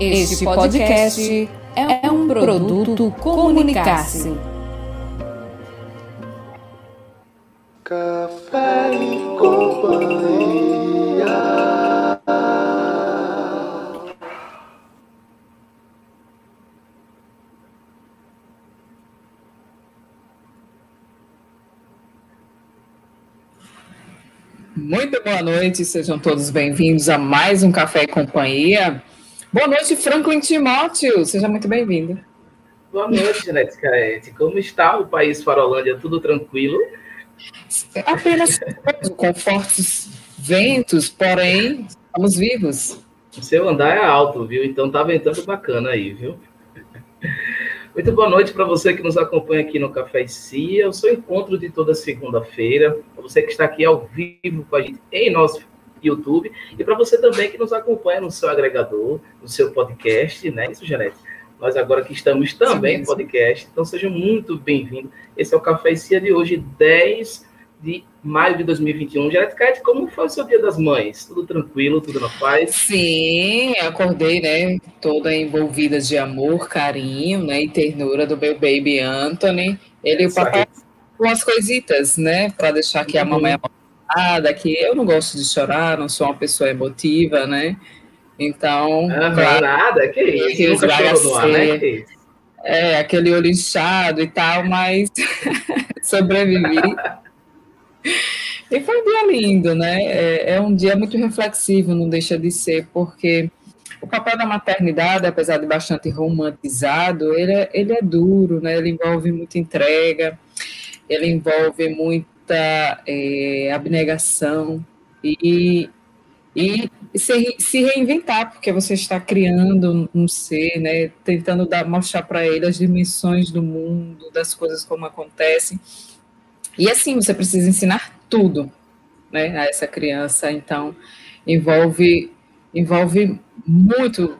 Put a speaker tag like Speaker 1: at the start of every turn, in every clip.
Speaker 1: Este podcast é um produto Comunicar-se.
Speaker 2: Café e companhia.
Speaker 3: Muito boa noite, sejam todos bem-vindos a mais um Café e Companhia. Boa noite, Franklin Timóteo, seja muito bem-vindo.
Speaker 4: Boa noite, Janete Caete. Como está o país Farolândia? Tudo tranquilo?
Speaker 3: Apenas com fortes ventos, porém, estamos vivos.
Speaker 4: O seu andar é alto, viu? Então tá ventando bacana aí, viu? Muito boa noite para você que nos acompanha aqui no Café e Cia, o seu encontro de toda segunda-feira. Para você que está aqui ao vivo com a gente em nosso YouTube, e para você também que nos acompanha no seu agregador, no seu podcast, né? Isso, Janete? Nós agora que estamos também em podcast, então seja muito bem-vindo. Esse é o Café e Cia de hoje, 10 de maio de 2021. Janete Kate, como foi o seu Dia das Mães? Tudo tranquilo, tudo na paz?
Speaker 3: Sim, acordei, né, toda envolvida de amor, carinho, né, e ternura do meu baby Anthony. Ele e o papai umas coisitas, né, para deixar que a mamãe emocionada, que eu não gosto de chorar, não sou uma pessoa emotiva, né, então...
Speaker 4: Ah, claro, nada, que isso, nunca chorou no ar, né, que isso.
Speaker 3: É, aquele olho inchado e tal, mas sobrevivi. E foi um dia lindo, né? É, é, um dia muito reflexivo, não deixa de ser, porque o papel da maternidade, apesar de bastante romantizado, ele é, ele é duro, né? Ele envolve muita entrega, ele envolve muita é, abnegação e, e se, se, reinventar, porque você está criando um ser, né? Tentando dar, mostrar para ele as dimensões do mundo, das coisas como acontecem. E assim, você precisa ensinar tudo né, a essa criança, então envolve, envolve muito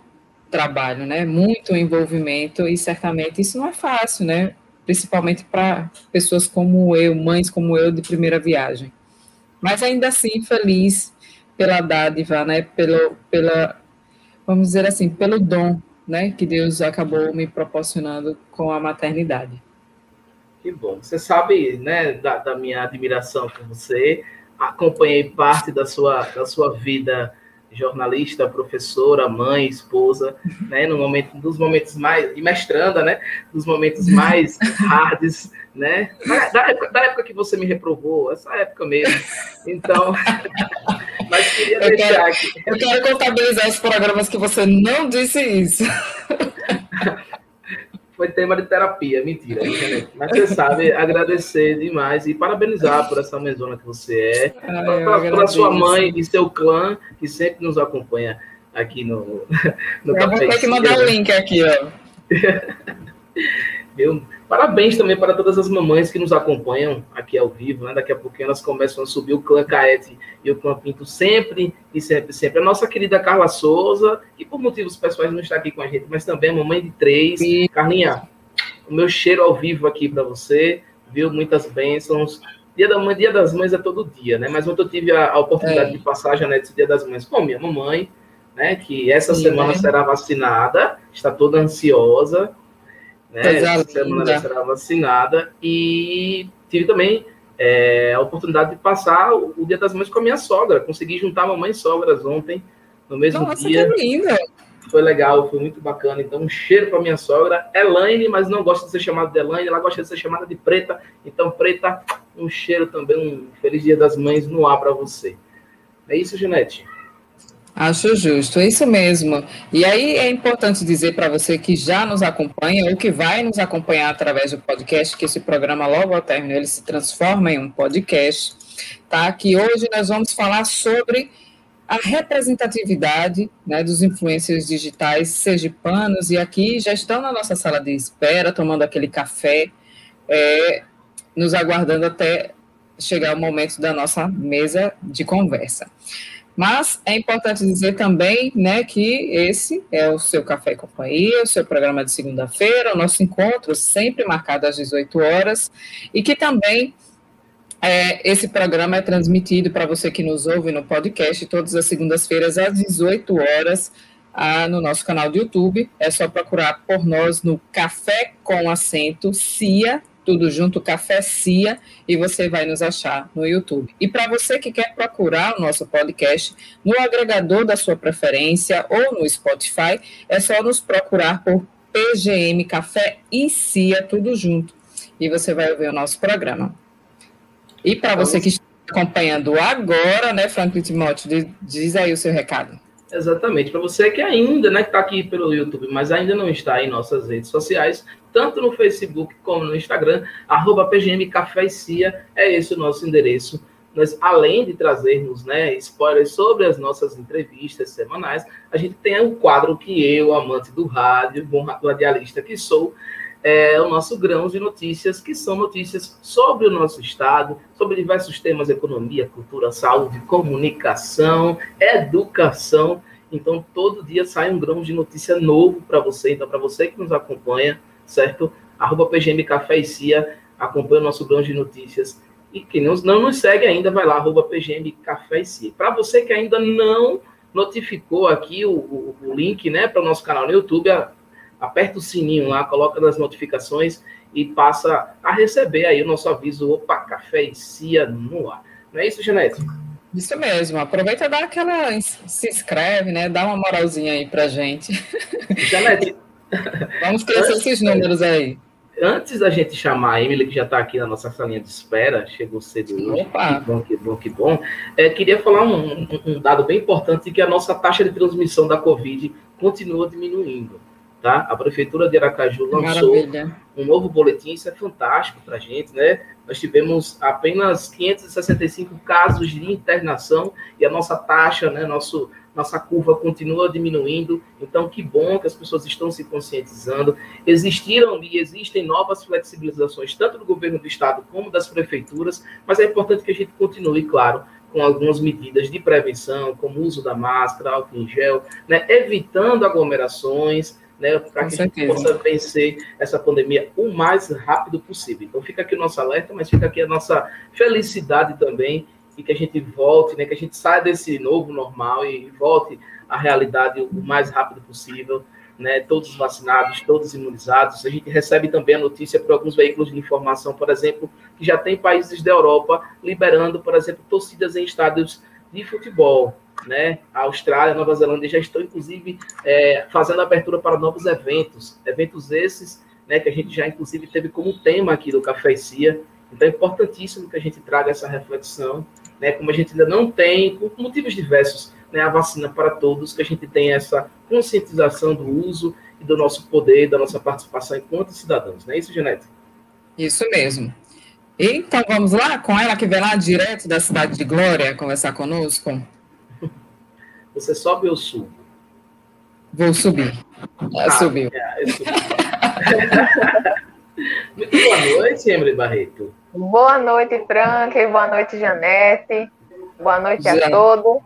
Speaker 3: trabalho, né, muito envolvimento, e certamente isso não é fácil, né, principalmente para pessoas como eu, mães como eu de primeira viagem. Mas ainda assim, feliz pela dádiva, né, pelo, pela, vamos dizer assim, pelo dom, né, que Deus acabou me proporcionando com a maternidade.
Speaker 4: Que bom. Você sabe, né, da, da, minha admiração por você. Acompanhei parte da sua, da sua vida jornalista, professora, mãe, esposa, né, no momento dos momentos mais e mestranda, né, dos momentos mais hards, né, da, época, da época que você me reprovou, essa época mesmo. Então, mas queria eu deixar
Speaker 3: quero,
Speaker 4: aqui.
Speaker 3: Eu quero contabilizar os programas que você não disse isso.
Speaker 4: foi tema de terapia, mentira. Mas você sabe, agradecer demais e parabenizar por essa mãezona que você é, ah, pela sua mãe e seu clã, que sempre nos acompanha aqui no, no
Speaker 3: Eu Café. Vou ter que mandar o link aqui, ó.
Speaker 4: Meu, parabéns também para todas as mamães que nos acompanham aqui ao vivo, né? Daqui a pouquinho elas começam a subir o clã Caete e o clã Pinto sempre e sempre, sempre. A nossa querida Carla Souza, que por motivos pessoais não está aqui com a gente, mas também a mamãe de três. Sim. Carlinha, o meu cheiro ao vivo aqui para você, viu? Muitas bênçãos. Dia, da mãe, dia das Mães é todo dia, né? Mas ontem eu tive a, a oportunidade é. de passar a Janete Dia das Mães com minha mamãe, né? Que essa Sim, semana né? será vacinada, está toda ansiosa né? Essa semana ela será vacinada e tive também é, a oportunidade de passar o, o, Dia das Mães com a minha sogra. Consegui juntar mamãe e sogras ontem, no mesmo Nossa, dia. Que lindo. Foi legal, foi muito bacana. Então, um cheiro para minha sogra. Elaine, mas não gosta de ser chamada de Elaine, ela gosta de ser chamada de Preta. Então, Preta, um cheiro também, um feliz Dia das Mães no ar para você. É isso, Janete?
Speaker 3: Acho justo, é isso mesmo. E aí é importante dizer para você que já nos acompanha ou que vai nos acompanhar através do podcast, que esse programa logo ao término ele se transforma em um podcast, tá? Que hoje nós vamos falar sobre a representatividade né, dos influencers digitais sergipanos e aqui já estão na nossa sala de espera, tomando aquele café, é, nos aguardando até chegar o momento da nossa mesa de conversa. Mas é importante dizer também né, que esse é o seu Café e Companhia, o seu programa de segunda-feira, o nosso encontro sempre marcado às 18 horas, e que também é, esse programa é transmitido para você que nos ouve no podcast todas as segundas-feiras às 18 horas ah, no nosso canal do YouTube. É só procurar por nós no Café com Acento CIA, tudo junto, Café CIA, e você vai nos achar no YouTube. E para você que quer procurar o nosso podcast no agregador da sua preferência ou no Spotify, é só nos procurar por PGM Café e CIA, tudo junto. E você vai ouvir o nosso programa. E para você que está acompanhando agora, né, Franklin Timóteo, diz aí o seu recado.
Speaker 4: Exatamente. Para você que ainda né, está aqui pelo YouTube, mas ainda não está em nossas redes sociais, tanto no Facebook como no Instagram, arroba PGM Café e Cia, é esse o nosso endereço. Nós, além de trazermos né, spoilers sobre as nossas entrevistas semanais, a gente tem um quadro que eu, amante do rádio, bom radialista que sou, é o nosso grão de notícias, que são notícias sobre o nosso estado, sobre diversos temas, economia, cultura, saúde, comunicação, educação. Então, todo dia sai um grão de notícia novo para você. Então, para você que nos acompanha, certo? Arroba PGM Café e Cia, acompanha o nosso grão de notícias. E quem não, não nos segue ainda, vai lá, arroba PGM Café e Cia. Para você que ainda não notificou aqui o, o, o link né, para o nosso canal no YouTube, aperta o sininho lá, coloca nas notificações e passa a receber aí o nosso aviso, opa, café e cia no ar. Não é isso, Janete?
Speaker 3: Isso mesmo, aproveita e dá aquela, se inscreve, né, dá uma moralzinha aí pra gente.
Speaker 4: Janete.
Speaker 3: Vamos crescer esses números aí.
Speaker 4: Antes da gente chamar a Emily, que já está aqui na nossa salinha de espera, chegou cedo hoje,
Speaker 3: Opa.
Speaker 4: que bom, que bom, que bom. É, queria falar um, um dado bem importante, que a nossa taxa de transmissão da Covid continua diminuindo. Tá? A Prefeitura de Aracaju lançou Maravilha. um novo boletim, isso é fantástico para a gente, né? Nós tivemos apenas 565 casos de internação e a nossa taxa, né, nosso, nossa curva continua diminuindo. Então, que bom que as pessoas estão se conscientizando. Existiram e existem novas flexibilizações, tanto do governo do estado como das prefeituras, mas é importante que a gente continue, claro, com algumas medidas de prevenção, como o uso da máscara, álcool em gel, né, evitando aglomerações, né, para que certeza. a gente possa vencer essa pandemia o mais rápido possível. Então fica aqui o nosso alerta, mas fica aqui a nossa felicidade também e que a gente volte, né, que a gente saia desse novo normal e volte à realidade o mais rápido possível, né, todos vacinados, todos imunizados. A gente recebe também a notícia por alguns veículos de informação, por exemplo, que já tem países da Europa liberando, por exemplo, torcidas em estádios de futebol né? A Austrália, Nova Zelândia já estão, inclusive, é, fazendo abertura para novos eventos. Eventos esses, né, que a gente já, inclusive, teve como tema aqui do Café e Cia. Então, é importantíssimo que a gente traga essa reflexão, né? Como a gente ainda não tem, por motivos diversos, né, a vacina para todos, que a gente tenha essa conscientização do uso e do nosso poder, da nossa participação enquanto cidadãos. Não é isso, Genete?
Speaker 3: Isso mesmo. Então, vamos lá com ela que vem lá direto da cidade de Glória conversar conosco.
Speaker 4: Você sobe ou subo?
Speaker 3: Vou subir. Ah, subiu. É,
Speaker 4: Muito boa noite, Emily Barreto.
Speaker 5: Boa noite, Frank. Boa noite, Janete. Boa noite Já. a todos.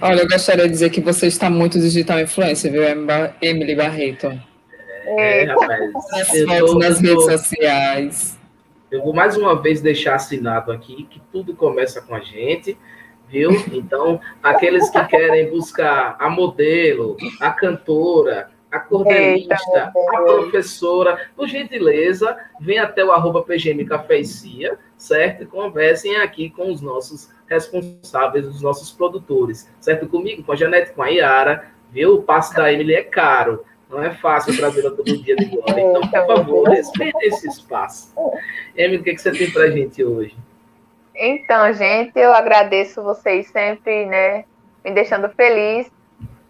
Speaker 3: Olha, eu gostaria de dizer que você está muito digital influencer, viu, Emily Barreto?
Speaker 4: É, rapaz.
Speaker 3: Nas, nas redes sociais.
Speaker 4: Eu vou mais uma vez deixar assinado aqui que tudo começa com a gente viu? Então, aqueles que querem buscar a modelo, a cantora, a cordelista, a professora, por gentileza, vem até o arroba PGM Café e Cia, certo? E conversem aqui com os nossos responsáveis, os nossos produtores, certo? Comigo, com a Janete, com a Yara, viu? O passe da Emily é caro, não é fácil trazê-la todo dia de glória. Então, por favor, respeite esse espaço. Emily, o que, é que você tem para a gente hoje?
Speaker 5: Então, gente, eu agradeço vocês sempre, né, me deixando feliz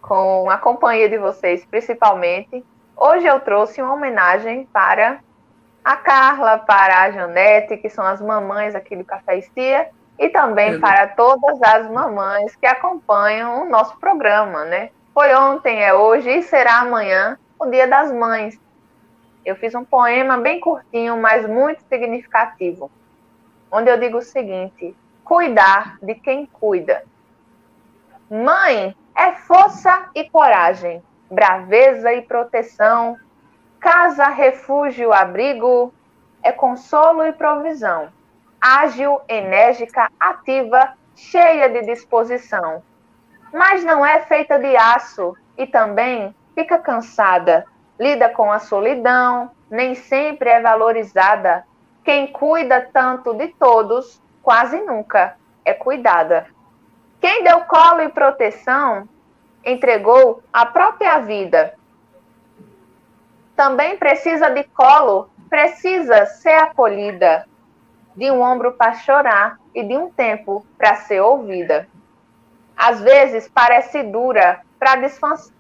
Speaker 5: com a companhia de vocês, principalmente. Hoje eu trouxe uma homenagem para a Carla, para a Janete, que são as mamães aqui do Café Estia, e também para todas as mamães que acompanham o nosso programa, né? Foi ontem, é hoje e será amanhã o Dia das Mães. Eu fiz um poema bem curtinho, mas muito significativo onde eu digo o seguinte: cuidar de quem cuida. Mãe é força e coragem, braveza e proteção, casa, refúgio, abrigo, é consolo e provisão. Ágil, enérgica, ativa, cheia de disposição. Mas não é feita de aço, e também fica cansada, lida com a solidão, nem sempre é valorizada. Quem cuida tanto de todos, quase nunca é cuidada. Quem deu colo e proteção, entregou a própria vida. Também precisa de colo, precisa ser acolhida, de um ombro para chorar e de um tempo para ser ouvida. Às vezes parece dura para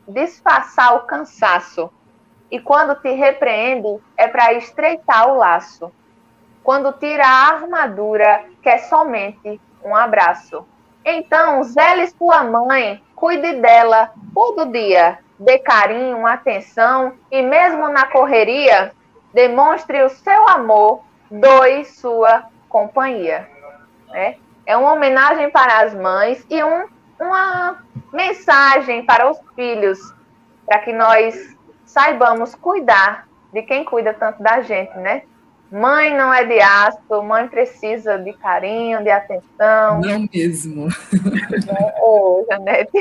Speaker 5: disfarçar o cansaço, e quando te repreende é para estreitar o laço. Quando tira a armadura, quer somente um abraço. Então, zele sua mãe, cuide dela todo dia, dê carinho, atenção e mesmo na correria, demonstre o seu amor, doe sua companhia. Né? É uma homenagem para as mães e um, uma mensagem para os filhos, para que nós saibamos cuidar de quem cuida tanto da gente, né? Mãe não é de aço, mãe precisa de carinho, de atenção.
Speaker 3: Não mesmo.
Speaker 5: Ô, oh, Janete.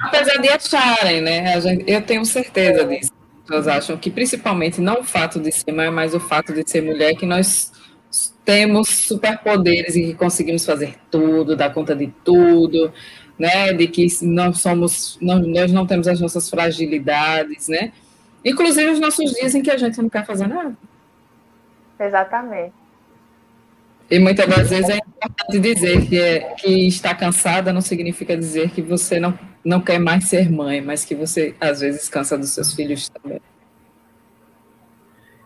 Speaker 3: Apesar de acharem, né? Eu tenho certeza disso. As pessoas acham que principalmente não o fato de ser mãe, mas o fato de ser mulher, que nós temos superpoderes e que conseguimos fazer tudo, dar conta de tudo, né? De que não somos, não, nós não temos as nossas fragilidades, né? Inclusive os nossos dias em que a gente não quer fazer nada.
Speaker 5: Exatamente.
Speaker 3: E muitas das vezes é importante dizer que, é, que está cansada não significa dizer que você não, não quer mais ser mãe, mas que você às vezes cansa dos seus filhos também.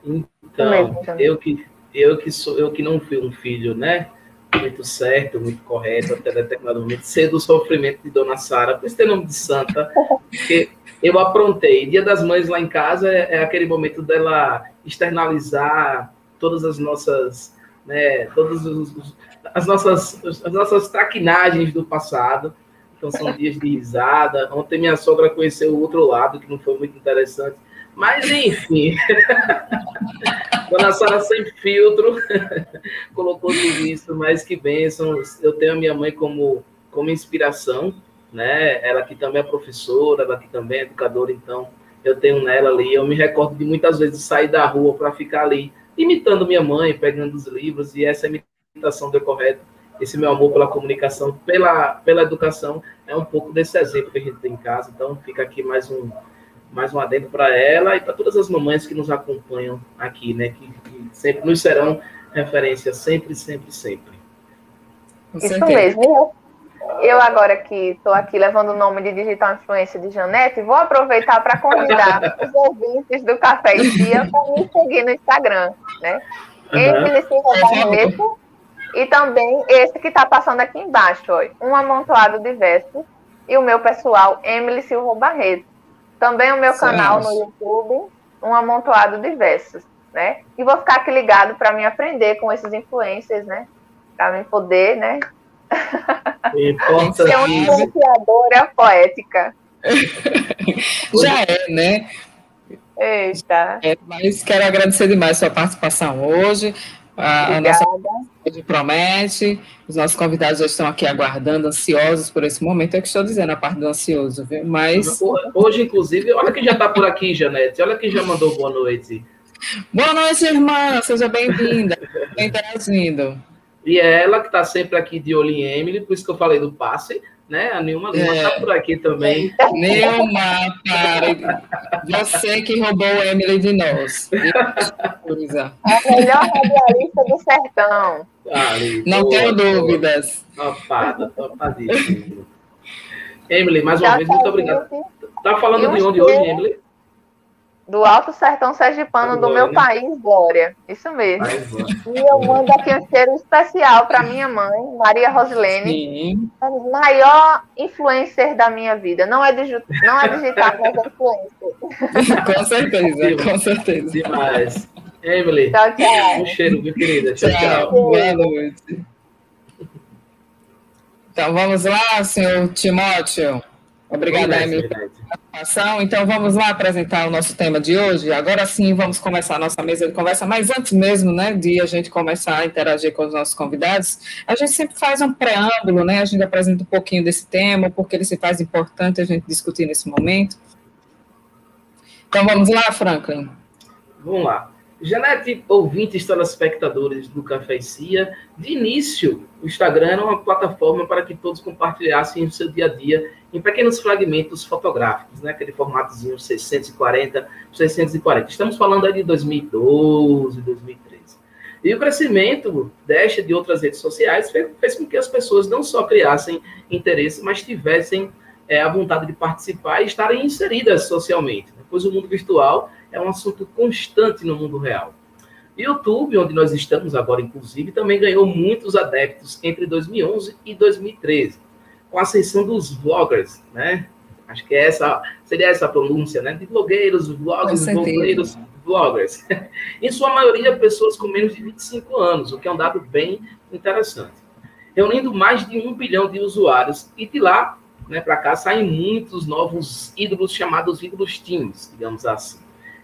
Speaker 4: Então, eu que, eu que sou, eu que não fui um filho, né? Muito certo, muito correto, até determinado momento, sei do sofrimento de Dona Sara, por isso tem nome de santa, porque eu aprontei. Dia das Mães lá em casa é, é aquele momento dela externalizar todas as nossas, né, todas as nossas, as nossas traquinagens do passado. Então são dias de risada. Ontem minha sogra conheceu o outro lado, que não foi muito interessante. Mas enfim. Dona Sara sem filtro colocou tudo isso, mas que bênção. Eu tenho a minha mãe como, como inspiração, né? Ela que também é professora, ela que também é educadora, então eu tenho nela ali. Eu me recordo de muitas vezes sair da rua para ficar ali imitando minha mãe, pegando os livros, e essa imitação deu correto. Esse meu amor pela comunicação, pela, pela educação, é um pouco desse exemplo que a gente tem em casa. Então, fica aqui mais um, mais um adendo para ela e para todas as mamães que nos acompanham aqui, né? Que, que sempre nos serão referência, sempre, sempre, sempre.
Speaker 5: Isso mesmo. Eu agora que estou aqui levando o nome de Digital Influência de Janete, vou aproveitar para convidar os ouvintes do Café e Dia para me seguir no Instagram, né? Uhum. Emily Silva Barreto e também esse que está passando aqui embaixo, ó, um amontoado de versos e o meu pessoal, Emily Silva Barreto. Também o meu canal no YouTube, um amontoado de versos, né? E vou ficar aqui ligado para me aprender com esses influencers, né? Para me poder, né?
Speaker 4: Importa
Speaker 5: é uma influenciadora poética.
Speaker 3: Já é, né?
Speaker 5: Eita.
Speaker 3: É, mas quero agradecer demais a sua participação hoje. A, a nossa promete. Os nossos convidados já estão aqui aguardando, ansiosos por esse momento. É o que estou dizendo, a parte do ansioso, viu? Mas.
Speaker 4: Hoje, inclusive, olha quem já está por aqui, Janete. Olha quem já mandou boa noite.
Speaker 3: Boa noite, irmã. Seja bem-vinda. interagindo.
Speaker 4: E é ela que está sempre aqui de olho em Emily, por isso que eu falei do passe, né? A Nilma está é. por aqui também.
Speaker 3: Nilma, para. Você que roubou Emily de nós.
Speaker 5: A melhor radialista do sertão.
Speaker 3: Não tenho dúvidas.
Speaker 4: Topada, topadíssimo. Emily, mais uma Já vez, muito obrigado. Tá falando de onde hoje, Emily?
Speaker 5: Do Alto Sertão Sergipano do meu país, Glória. Isso mesmo. e eu mando aqui um cheiro especial para minha mãe, Maria Rosilene, Sim. a maior influencer da minha vida. Não é, digi não é digital, mas é influencer.
Speaker 3: com certeza, com certeza.
Speaker 4: Demais. Emily,
Speaker 5: tchau, tchau.
Speaker 4: um cheiro, viu, querida? Tchau, tchau. tchau.
Speaker 3: Boa noite. Então vamos lá, senhor Timóteo. Obrigada, Emily participação. Então, vamos lá apresentar o nosso tema de hoje. Agora sim, vamos começar a nossa mesa de conversa. Mas antes mesmo, né, de a gente começar a interagir com os nossos convidados, a gente sempre faz um preâmbulo, né? A gente apresenta um pouquinho desse tema, porque ele se faz importante a gente discutir nesse momento. Então, vamos lá, Franklin.
Speaker 4: Vamos lá. Janete, ouvintes, telespectadores do Café e Cia, de início, o Instagram era uma plataforma para que todos compartilhassem o seu dia a dia em pequenos fragmentos fotográficos, né? aquele formatozinho 640, 640. Estamos falando aí de 2012, 2013. E o crescimento desta de outras redes sociais fez, fez com que as pessoas não só criassem interesse, mas tivessem é, a vontade de participar e estarem inseridas socialmente, né? pois o mundo virtual é um assunto constante no mundo real. YouTube, onde nós estamos agora, inclusive, também ganhou muitos adeptos entre 2011 e 2013, com a ascensão dos vloggers, né? Acho que é essa, seria essa a pronúncia, né? De blogueiros, vloggers, blogueiros, vloggers. em sua maioria, pessoas com menos de 25 anos, o que é um dado bem interessante. Reunindo mais de um bilhão de usuários, e de lá né, para cá saem muitos novos ídolos chamados ídolos teens, digamos assim.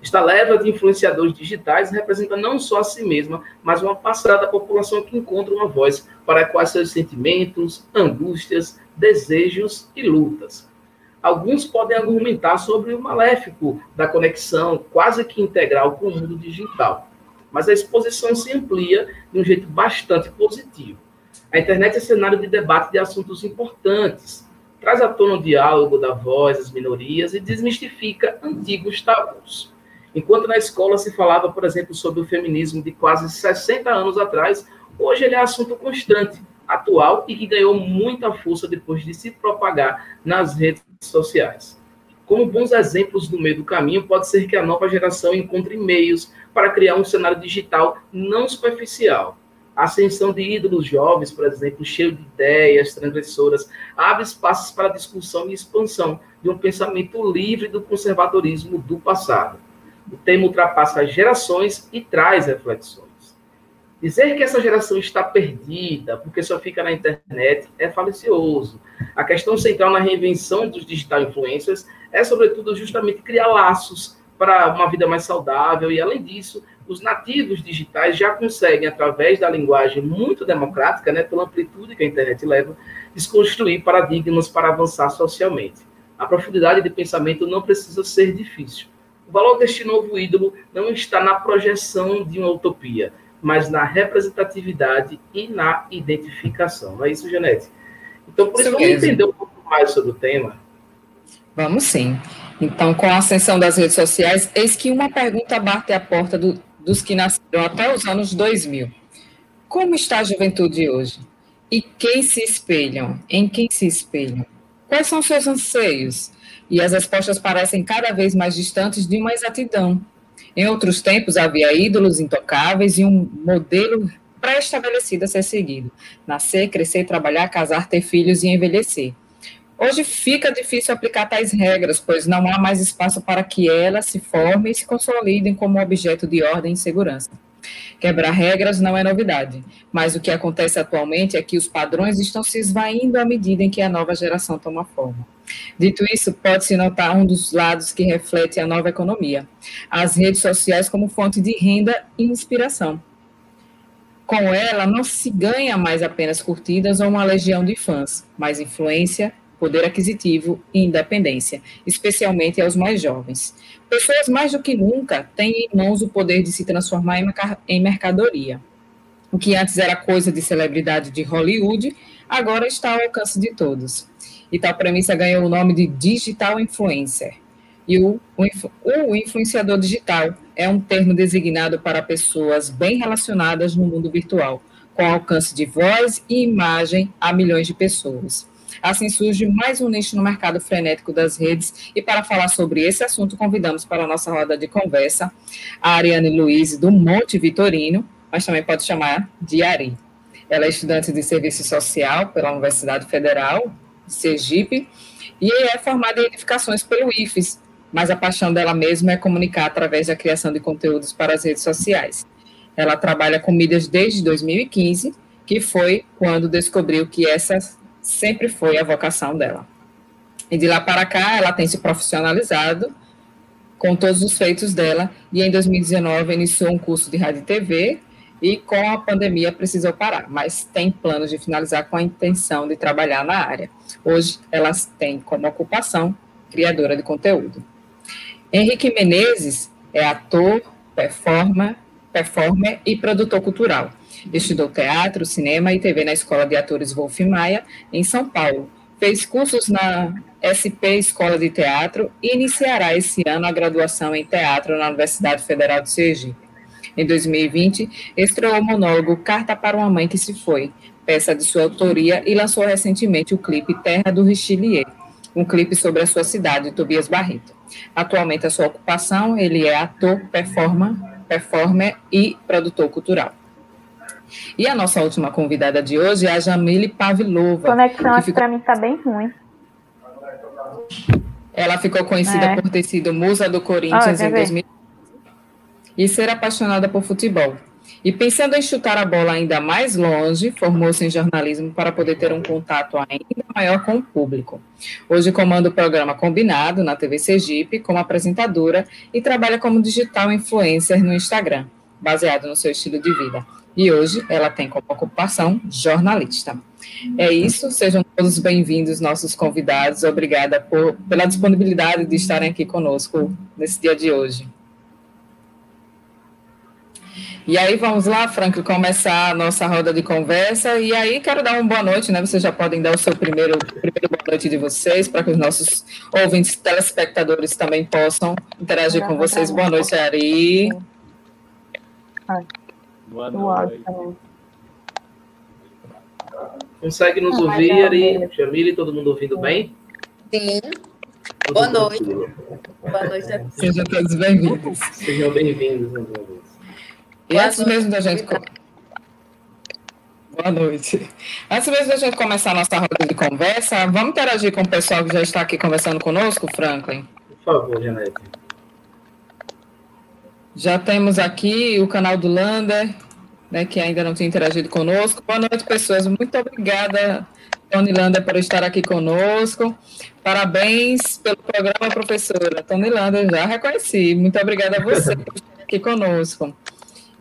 Speaker 4: Esta leva de influenciadores digitais representa não só a si mesma, mas uma parcela da população que encontra uma voz para quais seus sentimentos, angústias, desejos e lutas. Alguns podem argumentar sobre o maléfico da conexão quase que integral com o mundo digital, mas a exposição se amplia de um jeito bastante positivo. A internet é cenário de debate de assuntos importantes, traz à tona o diálogo da voz das minorias e desmistifica antigos tabus. Enquanto na escola se falava, por exemplo, sobre o feminismo de quase 60 anos atrás, hoje ele é assunto constante, atual e que ganhou muita força depois de se propagar nas redes sociais. Como bons exemplos do meio do caminho, pode ser que a nova geração encontre meios para criar um cenário digital não superficial. A ascensão de ídolos jovens, por exemplo, cheio de ideias transgressoras, abre espaços para discussão e expansão de um pensamento livre do conservadorismo do passado. O tema ultrapassa gerações e traz reflexões. Dizer que essa geração está perdida porque só fica na internet é falicioso. A questão central na reinvenção dos digital influencers é, sobretudo, justamente criar laços para uma vida mais saudável e, além disso, os nativos digitais já conseguem, através da linguagem muito democrática, né, pela amplitude que a internet leva, desconstruir paradigmas para avançar socialmente. A profundidade de pensamento não precisa ser difícil. O valor deste novo ídolo não está na projeção de uma utopia, mas na representatividade e na identificação. Não é isso, Janete? Então, por isso, isso vamos entender um pouco mais sobre o tema.
Speaker 3: Vamos sim. Então, com a ascensão das redes sociais, eis que uma pergunta bate à porta do, dos que nasceram até os anos 2000. Como está a juventude hoje? E quem se espelham? Em quem se espelham? Quais são seus anseios? E as respostas parecem cada vez mais distantes de uma exatidão. Em outros tempos havia ídolos intocáveis e um modelo pré-estabelecido a ser seguido: nascer, crescer, trabalhar, casar, ter filhos e envelhecer. Hoje fica difícil aplicar tais regras, pois não há mais espaço para que elas se formem e se consolidem como objeto de ordem e segurança. Quebrar regras não é novidade, mas o que acontece atualmente é que os padrões estão se esvaindo à medida em que a nova geração toma forma. Dito isso, pode-se notar um dos lados que reflete a nova economia: as redes sociais como fonte de renda e inspiração. Com ela, não se ganha mais apenas curtidas ou uma legião de fãs, mas influência, poder aquisitivo e independência, especialmente aos mais jovens. Pessoas mais do que nunca têm em mãos o poder de se transformar em mercadoria. O que antes era coisa de celebridade de Hollywood, agora está ao alcance de todos. E tal premissa ganhou o nome de digital influencer. E o, o, influenciador digital é um termo designado para pessoas bem relacionadas no mundo virtual, com alcance de voz e imagem a milhões de pessoas. Assim surge mais um nicho no mercado frenético das redes. E para falar sobre esse assunto, convidamos para a nossa roda de conversa a Ariane Luiz, do Monte Vitorino, mas também pode chamar de Ari. Ela é estudante de serviço social pela Universidade Federal de Sergipe e é formada em edificações pelo IFES, mas a paixão dela mesma é comunicar através da criação de conteúdos para as redes sociais. Ela trabalha com mídias desde 2015, que foi quando descobriu que essa sempre foi a vocação dela. E de lá para cá, ela tem se profissionalizado com todos os feitos dela, e em 2019 iniciou um curso de rádio e TV, e com a pandemia precisou parar, mas tem planos de finalizar com a intenção de trabalhar na área. Hoje, elas têm como ocupação criadora de conteúdo. Henrique Menezes é ator, performer, performer e produtor cultural. Estudou teatro, cinema e TV na Escola de Atores Wolf Maia, em São Paulo. Fez cursos na SP Escola de Teatro e iniciará esse ano a graduação em teatro na Universidade Federal de Sergipe. Em 2020, estreou o monólogo Carta para uma Mãe que se Foi, peça de sua autoria, e lançou recentemente o clipe Terra do Richelieu, um clipe sobre a sua cidade, Tobias Barreto. Atualmente, a sua ocupação, ele é ator, performer, performer e produtor cultural. E a nossa última convidada de hoje é a Jamile Pavlova.
Speaker 5: Conexão aqui ficou... para mim está bem ruim.
Speaker 3: Ela ficou conhecida é. por ter sido musa do Corinthians oh, em 2000 e ser apaixonada por futebol. E pensando em chutar a bola ainda mais longe, formou-se em jornalismo para poder ter um contato ainda maior com o público. Hoje comanda o programa Combinado na TV Sergipe como apresentadora e trabalha como digital influencer no Instagram, baseado no seu estilo de vida. E hoje ela tem como ocupação jornalista. É isso, sejam todos bem-vindos, nossos convidados. Obrigada por, pela disponibilidade de estarem aqui conosco nesse dia de hoje. E aí vamos lá, Frank, começar a nossa roda de conversa. E aí quero dar uma boa noite, né? Vocês já podem dar o seu primeiro, primeiro boa noite de vocês, para que os nossos ouvintes, telespectadores também possam interagir com vocês. Boa noite, Ari.
Speaker 4: Boa noite. Consegue nos ouvir, Ari? Jamile, todo mundo ouvindo bem?
Speaker 6: Sim. Boa noite. Boa noite a
Speaker 3: todos. Sejam todos bem-vindos.
Speaker 4: Sejam bem-vindos, meus
Speaker 3: e antes mesmo da gente. Boa noite. Antes mesmo da gente começar a nossa roda de conversa, vamos interagir com o pessoal que já está aqui conversando conosco, Franklin?
Speaker 4: Por favor, Janete.
Speaker 3: Já temos aqui o canal do Lander, né, que ainda não tinha interagido conosco. Boa noite, pessoas. Muito obrigada, Tony Lander, por estar aqui conosco. Parabéns pelo programa, professora. Tony Lander, já reconheci. Muito obrigada a você por estar aqui conosco.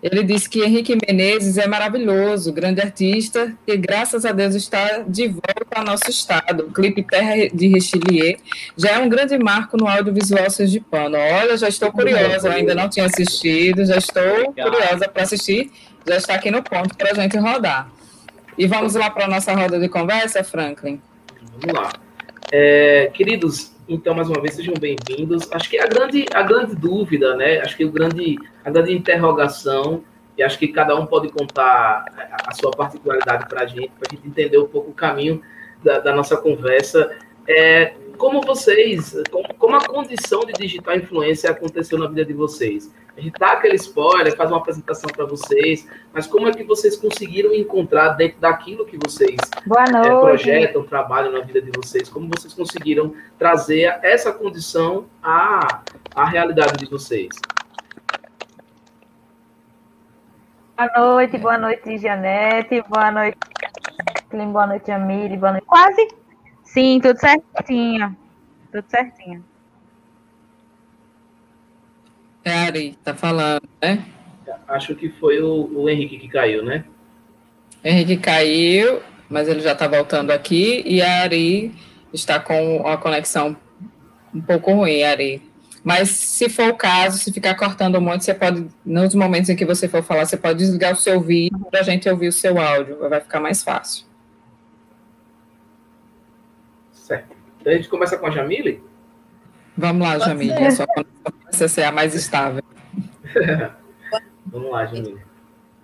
Speaker 3: Ele disse que Henrique Menezes é maravilhoso, grande artista, que graças a Deus está de volta ao nosso estado. O clipe Terra de Richelieu já é um grande marco no audiovisual sergipano. Olha, já estou curiosa, ainda não tinha assistido, já estou curiosa para assistir, já está aqui no ponto para a gente rodar. E vamos lá para a nossa roda de conversa, Franklin?
Speaker 4: Vamos lá. É, queridos, então, mais uma vez, sejam bem-vindos. Acho que a grande, a grande dúvida, né? Acho que o grande, a grande interrogação, e acho que cada um pode contar a sua particularidade para a gente, para a gente entender um pouco o caminho da, da nossa conversa, é como vocês, como, como, a condição de digital influência aconteceu na vida de vocês? A gente dá aquele spoiler, faz uma apresentação para vocês, mas como é que vocês conseguiram encontrar dentro daquilo que vocês é, projetam, trabalham na vida de vocês? Como vocês conseguiram trazer essa condição à, à realidade de vocês?
Speaker 5: Boa noite, boa noite, Janete, boa noite, boa noite, Amília, boa noite. Quase Sim, tudo certinho. Tudo certinho.
Speaker 3: É Ari, tá falando, né?
Speaker 4: Acho que foi o, o Henrique que caiu, né?
Speaker 3: Henrique caiu, mas ele já está voltando aqui e a Ari está com a conexão um pouco ruim, Ari. Mas se for o caso, se ficar cortando um monte, você pode, nos momentos em que você for falar, você pode desligar o seu vídeo para a gente ouvir o seu áudio, vai ficar mais fácil.
Speaker 4: Certo. Então a gente começa com a Jamile?
Speaker 3: Vamos lá, Jamile. A sua ser a mais estável.
Speaker 4: Vamos lá, Jamile.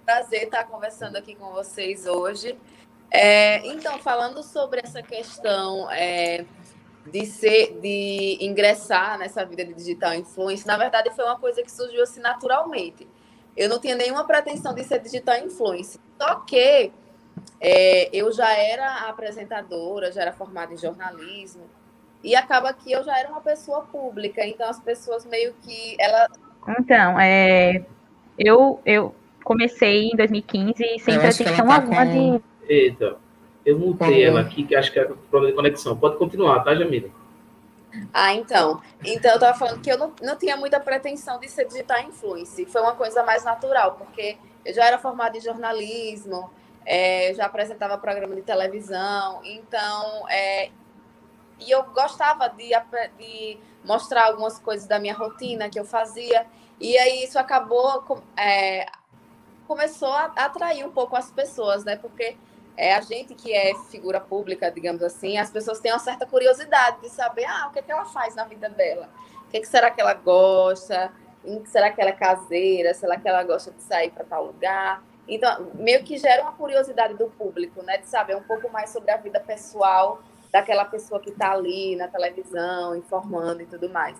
Speaker 6: Prazer estar conversando aqui com vocês hoje. É, então, falando sobre essa questão é, de ser, de ingressar nessa vida de digital influencer, na verdade foi uma coisa que surgiu assim naturalmente. Eu não tinha nenhuma pretensão de ser digital influencer. Só que é, eu já era apresentadora, já era formada em jornalismo, e acaba que eu já era uma pessoa pública, então as pessoas meio que. Ela...
Speaker 5: Então, é, eu, eu comecei em 2015 sem pretensão tá alguma com...
Speaker 4: de. Eita, eu mutei ela aqui, que acho que é problema de conexão. Pode continuar, tá, Jamila?
Speaker 6: Ah, então. Então eu tava falando que eu não, não tinha muita pretensão de ser digital influencer. Foi uma coisa mais natural, porque eu já era formada em jornalismo, é, já apresentava programa de televisão, então é, e eu gostava de, de, mostrar algumas coisas da minha rotina que eu fazia, e aí isso acabou é, começou a atrair um pouco as pessoas, né? Porque é a gente que é figura pública, digamos assim, as pessoas têm uma certa curiosidade de saber, ah, o que, é que ela faz na vida dela? O que, é que será que ela gosta? Será que ela é caseira? Será que ela gosta de sair para tal lugar? Então, meio que gera uma curiosidade do público, né? De saber um pouco mais sobre a vida pessoal daquela pessoa que está ali na televisão, informando e tudo mais.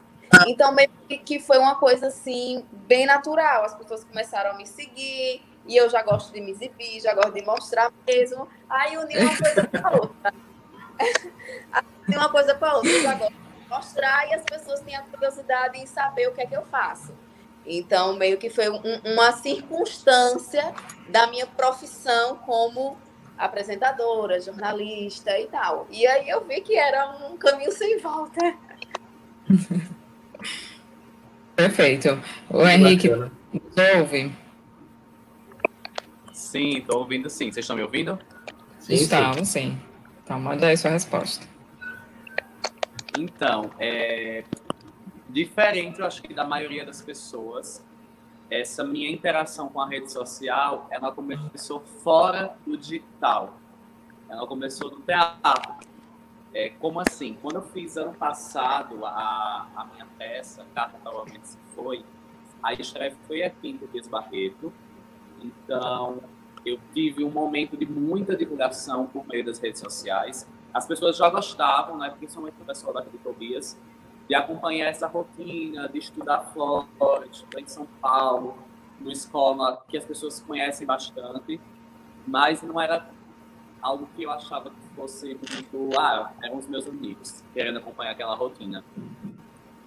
Speaker 6: Então, meio que foi uma coisa assim, bem natural. As pessoas começaram a me seguir, e eu já gosto de me exibir, já gosto de mostrar mesmo. Aí uni uma coisa com a outra. uni uma coisa com a outra. Eu já gosto de mostrar e as pessoas têm a curiosidade em saber o que é que eu faço. Então, meio que foi um, uma circunstância da minha profissão como apresentadora, jornalista e tal. E aí eu vi que era um caminho sem volta.
Speaker 3: Perfeito. O Henrique, nos ouve?
Speaker 7: Sim, estou ouvindo sim. Vocês estão me ouvindo?
Speaker 3: Sim, Estamos, sim. Então, manda aí sua resposta.
Speaker 7: Então, é... diferente, eu acho que da maioria das pessoas, essa minha interação com a rede social, ela começou fora do digital. Ela começou do teatro. É, como assim? Quando eu fiz ano passado a, a minha peça, Carta Provavelmente Se Foi, a estreia foi aqui em Tobias Barreto. Então, eu tive um momento de muita divulgação por meio das redes sociais. As pessoas já gostavam, né, principalmente o pessoal daqui de Tobias, de acompanhar essa rotina, de estudar fora, de estudar em São Paulo, numa escola que as pessoas conhecem bastante, mas não era algo que eu achava que fosse muito, ah, eram os meus amigos, querendo acompanhar aquela rotina.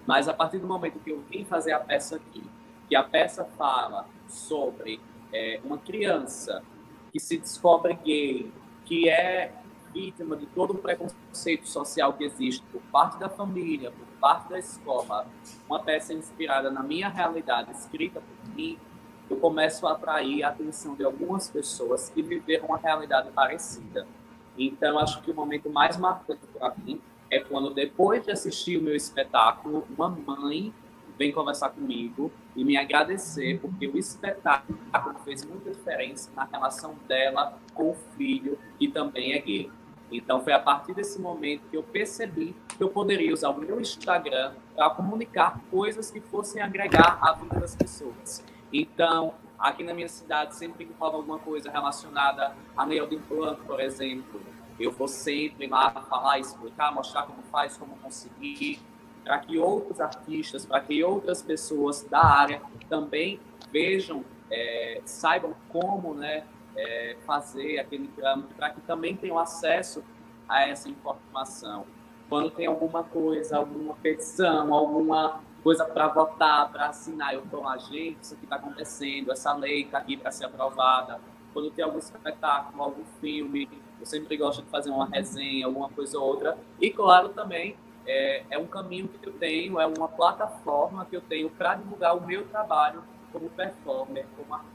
Speaker 7: Mas a partir do momento que eu vim fazer a peça aqui, que a peça fala sobre é, uma criança que se descobre gay, que é vítima de todo o preconceito social que existe por parte da família, por parte da escola, uma peça inspirada na minha realidade, escrita por mim, eu começo a atrair a atenção de algumas pessoas que viveram uma realidade parecida. Então, acho que o momento mais marcante para mim é quando, depois de assistir o meu espetáculo, uma mãe vem conversar comigo e me agradecer, porque o espetáculo fez muita diferença na relação dela com o filho, que também é gay. Então, foi a partir desse momento que eu percebi que eu poderia usar o meu Instagram para comunicar coisas que fossem agregar à vida das pessoas. Então, aqui na minha cidade, sempre que rola alguma coisa relacionada a implante, por exemplo, eu vou sempre lá falar, explicar, mostrar como faz, como conseguir, para que outros artistas, para que outras pessoas da área também vejam, é, saibam como né, é, fazer aquele trâmite, para que também tenham acesso a essa informação. Quando tem alguma coisa, alguma petição, alguma coisa para votar, para assinar, eu estou lá, gente, isso aqui está acontecendo, essa lei está aqui para ser aprovada. Quando tem algum espetáculo, algum filme, eu sempre gosto de fazer uma resenha, alguma coisa ou outra. E, claro, também é, é um caminho que eu tenho, é uma plataforma que eu tenho para divulgar o meu trabalho como performer, como artista.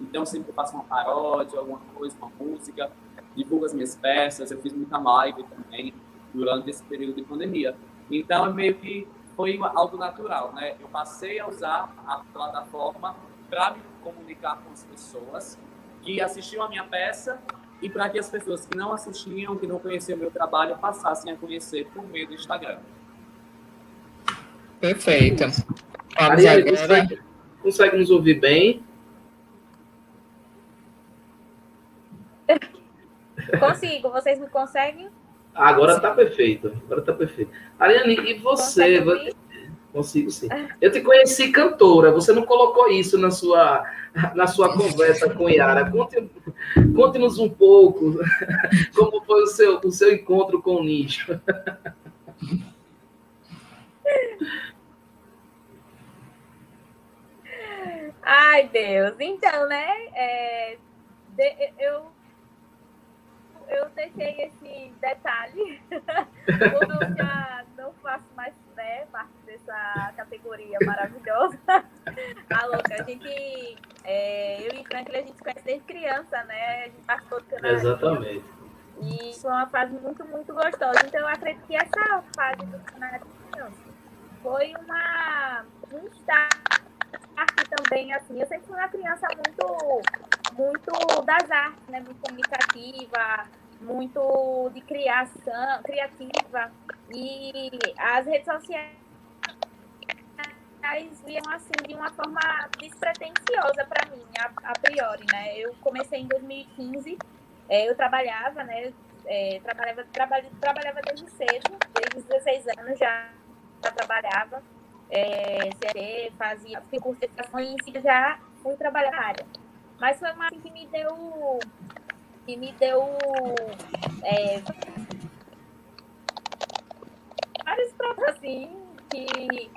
Speaker 7: Então, eu sempre faço uma paródia, alguma coisa, uma música, divulgo as minhas peças. Eu fiz muita live também durante esse período de pandemia. Então, é meio que foi algo natural, né? Eu passei a usar a plataforma para me comunicar com as pessoas que assistiam a minha peça e para que as pessoas que não assistiam, que não conheciam o meu trabalho, passassem a conhecer por meio do Instagram.
Speaker 3: Perfeito.
Speaker 4: Ariane, consegue, consegue nos ouvir bem?
Speaker 8: Consigo, vocês me conseguem?
Speaker 4: Agora está perfeito. Agora está perfeito. Ariane, e você? Consigo sim. Eu te conheci cantora, você não colocou isso na sua, na sua conversa com Yara. Conte, conte-nos um pouco como foi o seu, o seu encontro com o nicho.
Speaker 8: Ai, Deus. Então, né? É, de, eu eu deixei esse detalhe, quando eu já não faço mais né, parte dessa categoria maravilhosa. A louca, a gente, é, eu e Franklin, a gente se conhece desde criança, né? A gente participou do canal.
Speaker 4: Exatamente.
Speaker 8: E foi uma fase muito, muito gostosa. Então, eu acredito que essa fase do canal foi uma, um start também, assim. Eu sempre fui uma criança muito muito das artes, né? Muito comunicativa, muito de criação, criativa. E as redes sociais viam assim de uma forma despretensiosa para mim, a, a, priori, né? Eu comecei em 2015, é, eu trabalhava, né? É, trabalhava, trabalha, trabalhava desde cedo, desde os 16 anos já, já trabalhava, é, CRE, fazia curso de educação e já fui trabalhar na área. Mas foi uma que me deu que me deu é, vários problemas assim que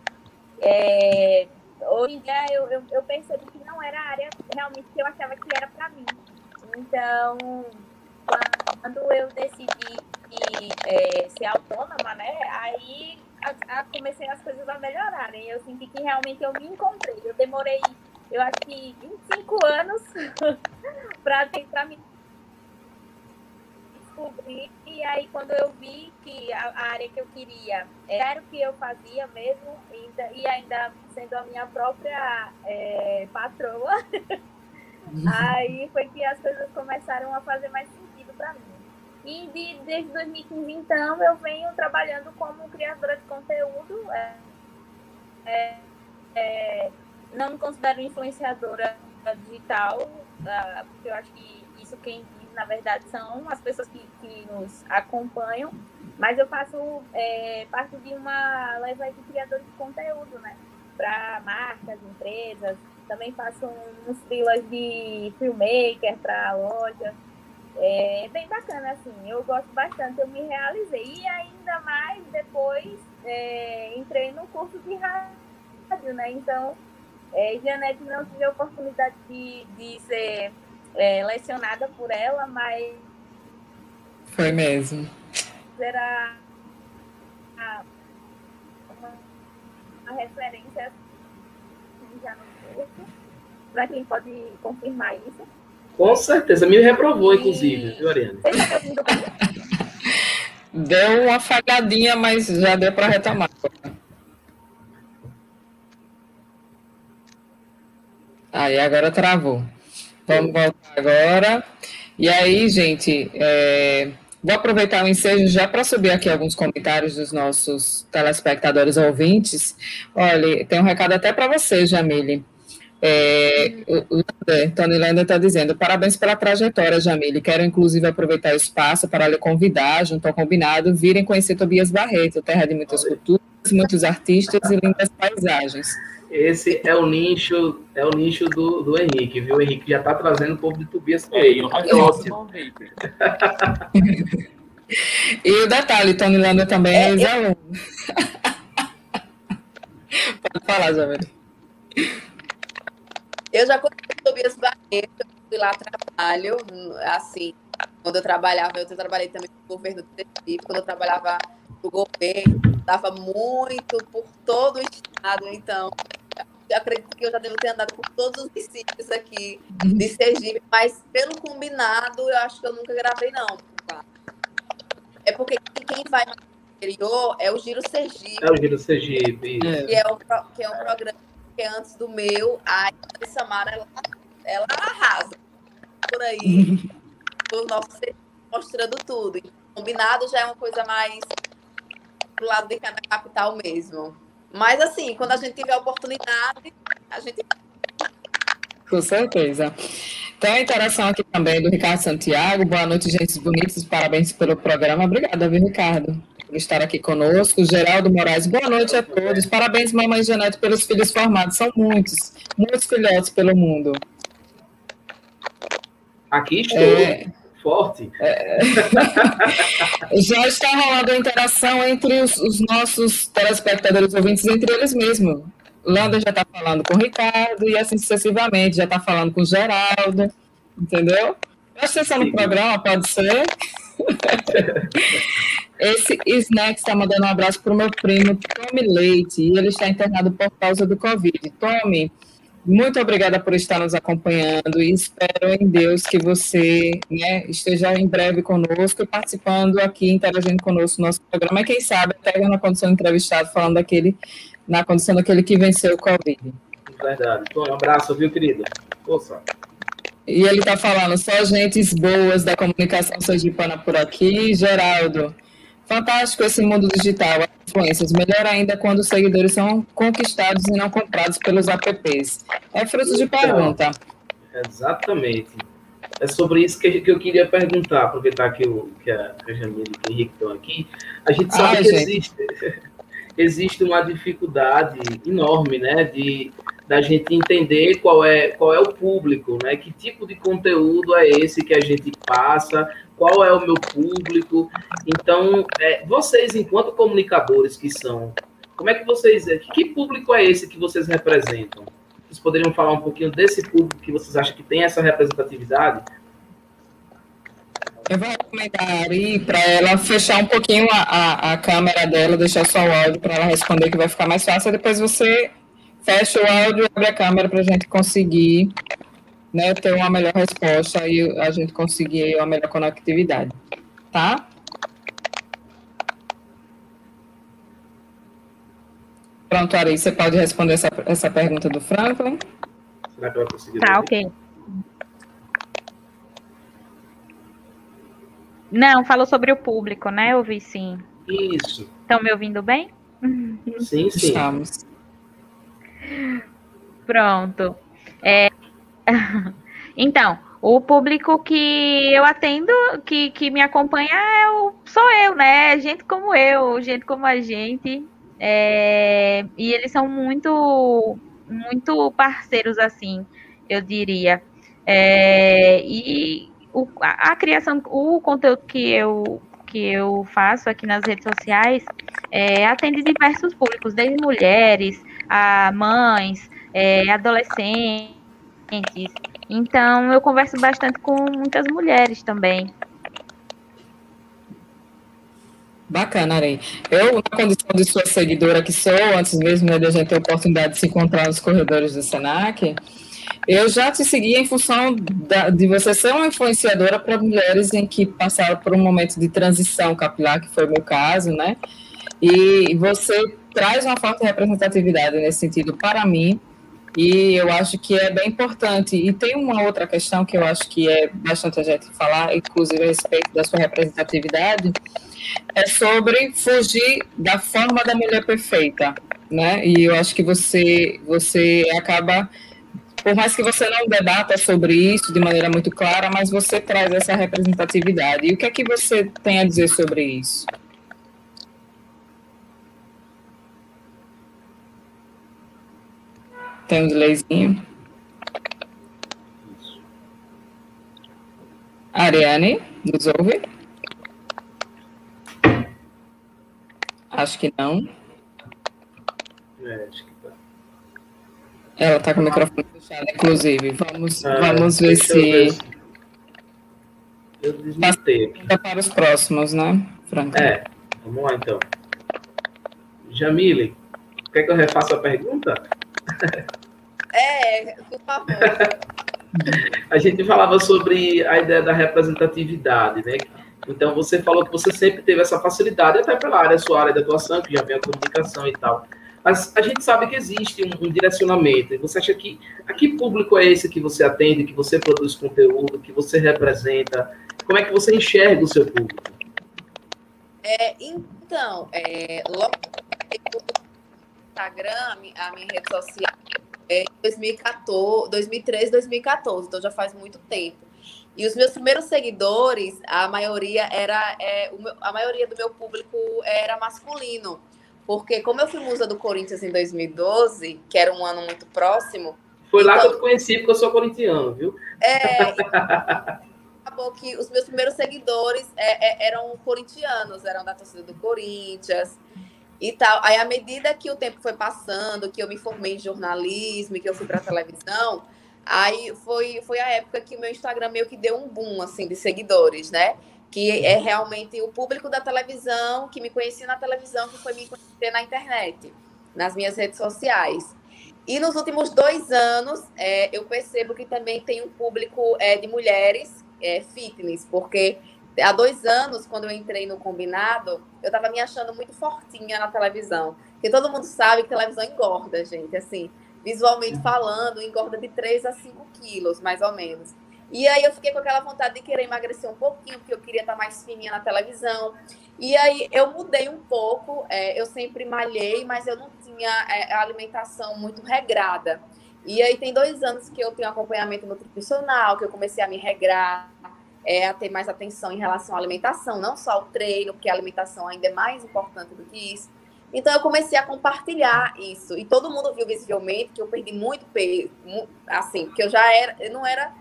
Speaker 8: é, hoje em dia eu, eu, eu, percebi que não era a área realmente que eu achava que era para mim. Então, quando eu decidi é, ser autônoma, né, aí a, a, comecei as coisas a melhorarem. Eu senti que realmente eu me encontrei. Eu demorei, eu acho que 25 anos para tentar me descobrir. E aí, quando eu vi que a, a, área que eu queria era o que eu fazia mesmo, ainda, e ainda sendo a minha própria é, patroa, aí foi que as coisas começaram a fazer mais sentido para mim. E de, desde 2015, então, eu venho trabalhando como criadora de conteúdo. É, é, é, não me considero influenciadora digital, uh, porque eu acho que isso quem diz, na verdade, são as pessoas que, que nos acompanham. Mas eu faço é, parte de uma leva de criadores de conteúdo, né? Para marcas, empresas. Também faço uns filas de filmmaker para lojas. É bem bacana, assim, eu gosto bastante, eu me realizei. E ainda mais depois é, entrei no curso de rádio, né? Então, é, Janete não tive a oportunidade de, de ser é, lecionada por ela, mas.
Speaker 3: Foi mesmo.
Speaker 8: Era uma, uma referência assim, já no curso, para quem pode confirmar isso.
Speaker 4: Com certeza, me reprovou, inclusive, viu, Ariane?
Speaker 3: Deu uma falhadinha, mas já deu para retomar. Aí agora travou. Vamos voltar agora. E aí, gente, é... vou aproveitar o ensejo já para subir aqui alguns comentários dos nossos telespectadores ouvintes. Olha, tem um recado até para você, Jamile. É, o Tony Lander está dizendo: parabéns pela trajetória, Jamile. Quero inclusive aproveitar o espaço para lhe convidar, junto ao combinado, virem conhecer Tobias Barreto, terra de muitas culturas, muitos artistas e lindas paisagens.
Speaker 4: Esse é o nicho, é o nicho do, do Henrique, viu? O Henrique já está trazendo o povo de Tobias para ele.
Speaker 3: e o detalhe, Tony Lander também é, é ex-aluno. Pode falar, Jamile.
Speaker 6: Eu já conheci o Tobias Barreto, fui lá trabalho, assim, quando eu trabalhava, eu trabalhei também no governo do Recife, quando eu trabalhava no governo, estava muito por todo o estado, então eu acredito que eu já devo ter andado por todos os municípios aqui de Sergipe, mas pelo combinado, eu acho que eu nunca gravei, não. É porque quem vai no interior é o Giro Sergipe.
Speaker 4: É o Giro Sergipe.
Speaker 6: Que é, o, que é um programa que é antes do meu, a Samara, ela, ela arrasa por aí, o nosso mostrando tudo. Combinado já é uma coisa mais pro lado de cá na capital mesmo. Mas assim, quando a gente tiver a oportunidade, a gente.
Speaker 3: Com certeza. Tem a interação aqui também do Ricardo Santiago. Boa noite, gente bonitos. Parabéns pelo programa. Obrigada, viu, Ricardo? por estar aqui conosco. Geraldo Moraes, boa noite a todos. Parabéns, mamãe Janete, pelos filhos formados. São muitos, muitos filhotes pelo mundo.
Speaker 4: Aqui estou. É, Forte. É,
Speaker 3: já está rolando a interação entre os, os nossos telespectadores ouvintes, entre eles mesmos. Landa já está falando com o Ricardo e assim sucessivamente, já está falando com o Geraldo, entendeu? Presta atenção no programa, pode ser? Esse Snack está mandando um abraço para o meu primo Tommy Leite, e ele está internado por causa do Covid. Tommy, muito obrigada por estar nos acompanhando e espero em Deus que você né, esteja em breve conosco, participando aqui, interagindo conosco no nosso programa, e quem sabe até na condição de entrevistado, falando daquele, na condição daquele que venceu o Covid.
Speaker 4: Verdade. Um abraço, viu, querido? Força.
Speaker 3: E ele está falando, só gentes boas da comunicação sergipana por aqui. Geraldo, fantástico esse mundo digital, as influências. Melhor ainda quando os seguidores são conquistados e não comprados pelos apps. É fruto de pergunta.
Speaker 4: Exatamente. É sobre isso que, eu queria perguntar, aproveitar que, o, que a, que a Jamile e o Henrique estão aqui. A gente sabe
Speaker 3: Ai,
Speaker 4: que
Speaker 3: gente.
Speaker 4: existe, existe uma dificuldade enorme, né, de da gente entender qual é, qual é o público, né, que tipo de conteúdo é esse que a gente passa, qual é o meu público. Então, é, vocês, enquanto comunicadores que são, como é que vocês, que público é esse que vocês representam? Vocês poderiam falar um pouquinho desse público que vocês acham que tem essa representatividade?
Speaker 3: Eu vou recomendar a Ari para ela fechar um pouquinho a, a, a câmera dela, deixar só o áudio para ela responder, que vai ficar mais fácil. Depois você fecha o áudio e abre a câmera para a gente conseguir né, ter uma melhor resposta e a gente conseguir uma melhor conectividade. Tá? Pronto, Ari, você pode responder essa, essa pergunta do Franklin?
Speaker 4: Será que vai conseguir?
Speaker 8: Tá, ok. Não, falou sobre o público, né? Eu vi sim.
Speaker 4: Isso.
Speaker 8: Estão me ouvindo bem?
Speaker 4: Sim, sim.
Speaker 3: Estamos.
Speaker 8: Pronto. É, Então, o público que eu atendo, que, que me acompanha, é o, sou eu, né? Gente como eu, gente como a gente. É, e eles são muito, muito parceiros, assim, eu diria. É, e o, a, a criação, o conteúdo que eu, que eu faço aqui nas redes sociais é, atende diversos públicos, desde mulheres, a mães, é, adolescentes. Então, eu converso bastante com muitas mulheres também.
Speaker 3: Bacana, Arei. Eu, na condição de sua seguidora que sou, antes mesmo de a gente ter a oportunidade de se encontrar nos corredores do SENAC, eu já te segui em função da, de você ser uma influenciadora para mulheres em que passaram por um momento de transição capilar, que foi o meu caso, né? E você traz uma forte representatividade nesse sentido para mim, e eu acho que é bem importante. E tem uma outra questão que eu acho que é bastante a gente falar, inclusive a respeito da sua representatividade, é sobre fugir da forma da mulher perfeita, né? E eu acho que você você acaba por mais que você não debata sobre isso de maneira muito clara, mas você traz essa representatividade. E o que é que você tem a dizer sobre isso? Tem um delayzinho. Ariane, nos ouve? Acho que não.
Speaker 4: É, acho que tá.
Speaker 3: Ela está com o microfone inclusive. Vamos,
Speaker 4: Ah,
Speaker 3: vamos ver
Speaker 4: deixa eu ver
Speaker 3: se
Speaker 4: se- Eu aqui.
Speaker 3: para os próximos, né, Franco?
Speaker 4: É, vamos lá então. Jamile, quer que eu refaça a pergunta?
Speaker 6: É, por favor.
Speaker 4: A gente falava sobre a ideia da representatividade, né? Então você falou que você sempre teve essa facilidade, até pela área, sua área de atuação, que já vem a comunicação e tal. Mas a gente sabe que existe um, um direcionamento. E você acha que a que público é esse que você atende, que você produz conteúdo, que você representa? Como é que você enxerga o seu público?
Speaker 6: É, então, é, logo Instagram, a mi- a minha rede social, é em 2014, 2013, 2014, então já faz muito tempo. E os meus primeiros seguidores, a maioria era, é, meu- a maioria do meu público era masculino, porque como eu fui musa do Corinthians em 2012, que era um ano muito próximo,
Speaker 4: Foi lá que
Speaker 6: Então-
Speaker 4: eu te conheci, porque eu sou corintiano, viu?
Speaker 6: é, acabou que os meus primeiros seguidores é, é, eram corintianos, eram da torcida do Corinthians e tal. Aí, à medida que o tempo foi passando, que eu me formei em jornalismo e que eu fui para televisão, aí foi, foi a época que o meu Instagram meio que deu um boom, assim, de seguidores, né? Que é realmente o público da televisão, que me conhecia na televisão, que foi me conhecer na internet, nas minhas redes sociais. E nos últimos dois anos, é, eu percebo que também tem um público é, de mulheres é, fitness, porque há dois anos, quando eu entrei no combinado, eu estava me achando muito fortinha na televisão. Porque todo mundo sabe que televisão engorda, gente. Assim, visualmente falando, engorda de 3 a 5 quilos, mais ou menos. E aí eu fiquei com aquela vontade de querer emagrecer um pouquinho, porque eu queria estar mais fininha na televisão. E aí eu mudei um pouco, é, eu sempre malhei, mas eu não tinha é, alimentação muito regrada. E aí tem dois anos que eu tenho acompanhamento nutricional, que eu comecei a me regrar, é, a ter mais atenção em relação à alimentação, não só ao treino, porque a alimentação ainda é mais importante do que isso. Então eu comecei a compartilhar isso. E todo mundo viu visivelmente que eu perdi muito peso, assim, porque eu já era, eu não era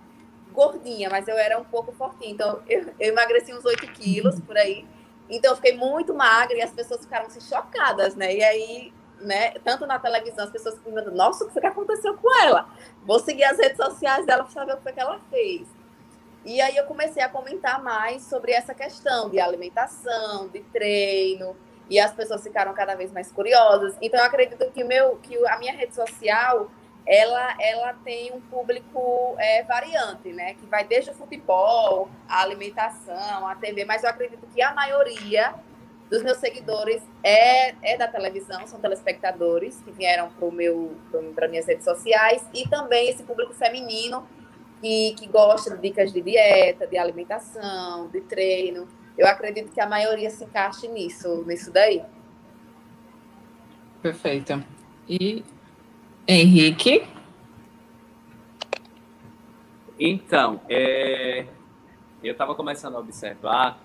Speaker 6: gordinha, mas eu era um pouco fortinha. Então eu, eu emagreci uns 8 quilos por aí. Então eu fiquei muito magra e as pessoas ficaram assim, chocadas, né? E aí, né, tanto na televisão, as pessoas perguntando, nossa, o que aconteceu com ela? Vou seguir as redes sociais dela para saber o que, que ela fez. E aí eu comecei a comentar mais sobre essa questão de alimentação, de treino, e as pessoas ficaram cada vez mais curiosas. Então eu acredito que meu, que a minha rede social ela, ela tem um público é, variante, né? Que vai desde o futebol, a alimentação, a TV, mas eu acredito que a maioria dos meus seguidores é, é da televisão, são telespectadores que vieram para minhas redes sociais e também esse público feminino que, que gosta de dicas de dieta, de alimentação, de treino. Eu acredito que a maioria se encaixe nisso, nisso daí.
Speaker 3: Perfeito. E Henrique?
Speaker 7: Então, é, eu estava começando a observar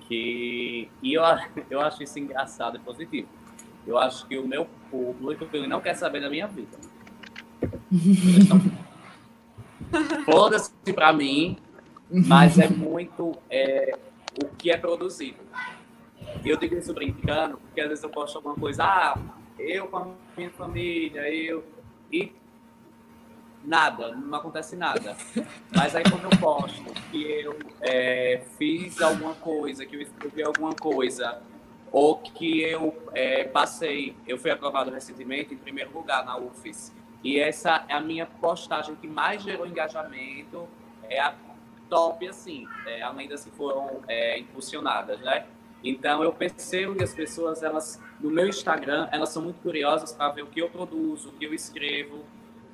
Speaker 7: que. E eu, eu acho isso engraçado e positivo. Eu acho que o meu público ele não quer saber da minha vida. Foda-se para mim, mas é muito é, o que é produzido. Eu digo isso brincando, porque às vezes eu posto alguma coisa, ah, eu com a minha família, eu. E nada, não acontece nada. Mas aí quando eu posto que eu é, fiz alguma coisa, que eu escrevi alguma coisa, ou que eu é, passei, eu fui aprovado recentemente em primeiro lugar na UFES, e essa é a minha postagem que mais gerou engajamento, é a top, assim, é, além das que foram é, impulsionadas, né? Então, eu percebo que as pessoas, elas, no meu Instagram, elas são muito curiosas para ver o que eu produzo, o que eu escrevo.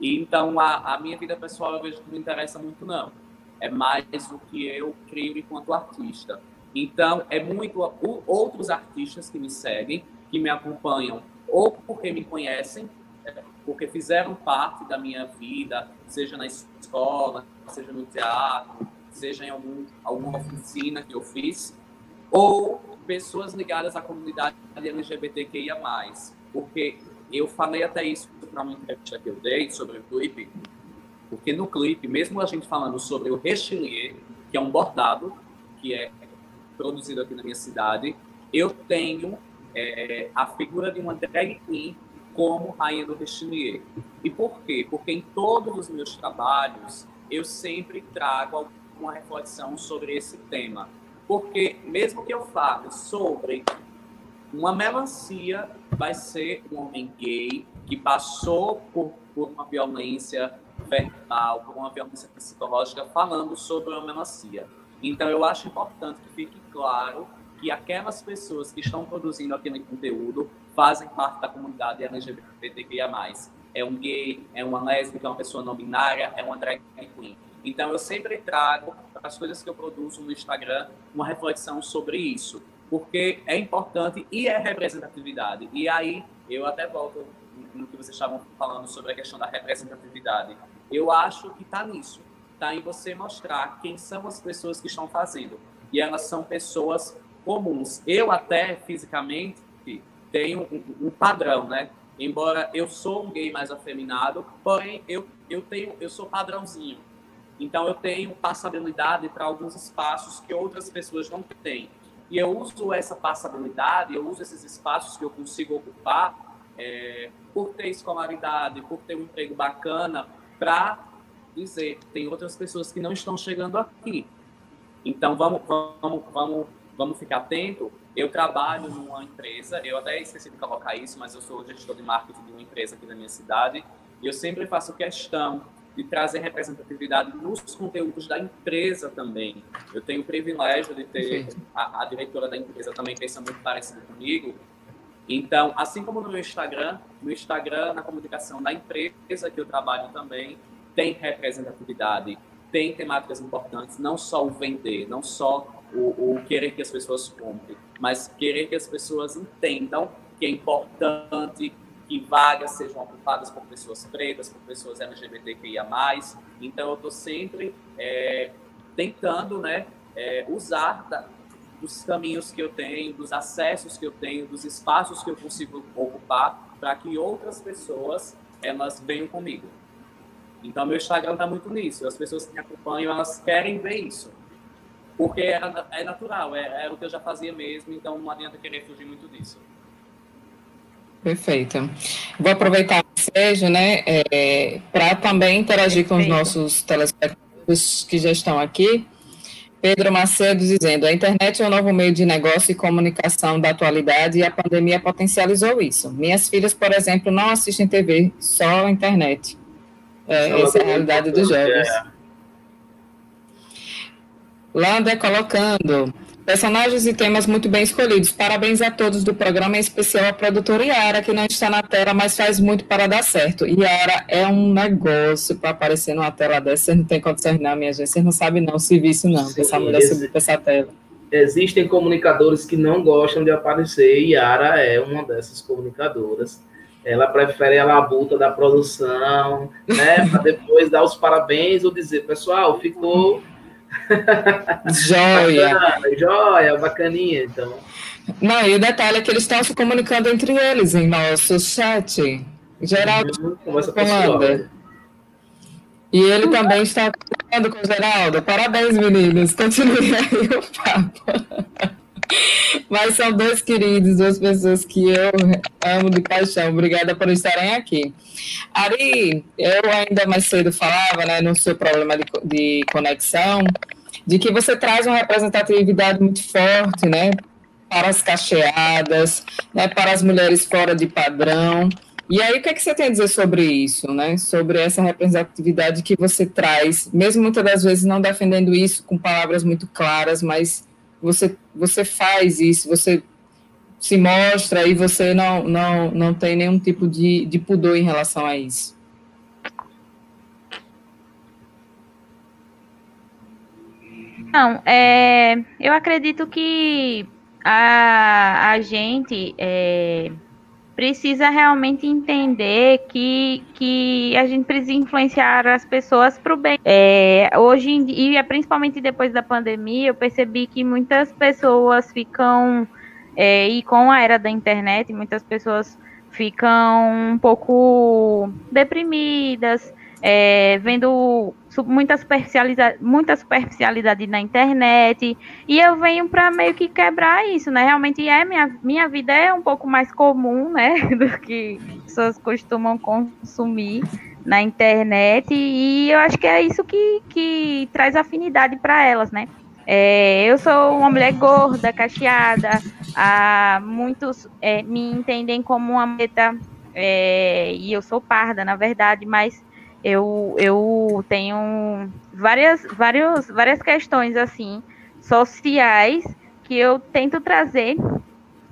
Speaker 7: E, então, a, a minha vida pessoal, eu vejo que não interessa muito, não. É mais o que eu crio enquanto artista. Então, é muito outros artistas que me seguem, que me acompanham, ou porque me conhecem, porque fizeram parte da minha vida, seja na escola, seja no teatro, seja em algum, alguma oficina que eu fiz, ou pessoas ligadas à comunidade LGBTQIA+. Porque eu falei até isso para uma entrevista que eu dei sobre o clipe, porque no clipe, mesmo a gente falando sobre o rechelier, que é um bordado, que é produzido aqui na minha cidade, eu tenho é, a figura de uma drag queen como rainha do rechelier. E por quê? Porque em todos os meus trabalhos eu sempre trago uma reflexão sobre esse tema. Porque mesmo que eu fale sobre uma melancia, vai ser um homem gay que passou por, por uma violência verbal, por uma violência psicológica, falando sobre uma melancia. Então, eu acho importante que fique claro que aquelas pessoas que estão produzindo aquele conteúdo fazem parte da comunidade LGBTQIA+. É um gay, é uma lésbica, é uma pessoa não binária, é uma drag queen. Então, eu sempre trago as coisas que eu produzo no Instagram uma reflexão sobre isso, porque é importante e é representatividade. E aí, eu até volto no que vocês estavam falando sobre a questão da representatividade. Eu acho que está nisso, está em você mostrar quem são as pessoas que estão fazendo. E elas são pessoas comuns. Eu até, fisicamente, tenho um padrão, né? Embora eu sou um gay mais afeminado, porém eu, eu tenho eu sou padrãozinho. Então, eu tenho passabilidade para alguns espaços que outras pessoas não têm. E eu uso essa passabilidade, eu uso esses espaços que eu consigo ocupar é, por ter escolaridade, por ter um emprego bacana, para dizer, tem outras pessoas que não estão chegando aqui. Então, vamos, vamos, vamos, vamos ficar atento. Eu trabalho numa empresa, eu até esqueci de colocar isso, mas eu sou gestor de marketing de uma empresa aqui da minha cidade, E eu sempre faço questão de trazer representatividade nos conteúdos da empresa também. Eu tenho o privilégio de ter a, a, diretora da empresa também pensa muito parecido comigo. Então, assim como no meu Instagram, no Instagram, na comunicação da empresa que eu trabalho também, tem representatividade, tem temáticas importantes, não só o vender, não só o, o querer que as pessoas comprem, mas querer que as pessoas entendam que é importante que vagas sejam ocupadas por pessoas pretas, por pessoas LGBTQIA+. Então, eu estou sempre é, tentando né, é, usar da, dos caminhos que eu tenho, dos acessos que eu tenho, dos espaços que eu consigo ocupar, para que outras pessoas elas venham comigo. Então, meu Instagram está muito nisso. As pessoas que me acompanham, elas querem ver isso. Porque é, é natural, é, é o que eu já fazia mesmo, então não adianta querer fugir muito disso.
Speaker 3: Perfeito. Vou aproveitar o ensejo, né, é, para também interagir Perfeito. com os nossos telespectadores que já estão aqui. Pedro Macedo dizendo: a internet é um novo meio de negócio e comunicação da atualidade e a pandemia potencializou isso. Minhas filhas, por exemplo, não assistem TV, só internet. É, essa é a realidade dos jovens. É. Lander colocando Personagens e temas muito bem escolhidos. Parabéns a todos do programa, em especial a produtora Yara, que não está na tela, mas faz muito para dar certo. Yara é um negócio para aparecer numa tela dessa. Vocês não tem condições, não, minha gente. Vocês não sabem, não, se isso, não. Sim, essa mulher subiu para essa tela.
Speaker 4: Existem comunicadores que não gostam de aparecer, e Yara é uma dessas comunicadoras. Ela prefere a labuta da produção, né? Para depois dar os parabéns ou dizer, pessoal, ficou
Speaker 3: Joia.
Speaker 4: Bacana, joia, bacaninha, então.
Speaker 3: Não, e o detalhe é que eles estão se comunicando entre eles em nosso chat. Geraldo uhum, falando. E ele também está falando com o Geraldo. Parabéns, meninos. Continue aí o papo. Mas são dois queridos, duas pessoas que eu amo de paixão. Obrigada por estarem aqui. Ari, eu ainda mais cedo falava, né, no seu problema de, de conexão, de que você traz uma representatividade muito forte, né, para as cacheadas, né, para as mulheres fora de padrão. E aí, o que, é que você tem a dizer sobre isso, né? Sobre essa representatividade que você traz, mesmo muitas das vezes não defendendo isso com palavras muito claras, mas você, você faz isso, você se mostra e você não, não, não tem nenhum tipo de, de pudor em relação a isso.
Speaker 9: Não, é, eu acredito que a, a gente é, precisa realmente entender que, que a gente precisa influenciar as pessoas para o bem. É, hoje em dia, principalmente depois da pandemia, eu percebi que muitas pessoas ficam, é, e com a era da internet, muitas pessoas ficam um pouco deprimidas, é, vendo muita superficialidade, muita superficialidade na internet, e eu venho para meio que quebrar isso, né? Realmente é minha, minha vida é um pouco mais comum, né, do que pessoas costumam consumir na internet, e eu acho que é isso que, que traz afinidade para elas, né? É, eu sou uma mulher gorda, cacheada, a, muitos é, me entendem como uma meta, é, e eu sou parda, na verdade, mas eu, eu tenho várias, várias, várias questões assim sociais que eu tento trazer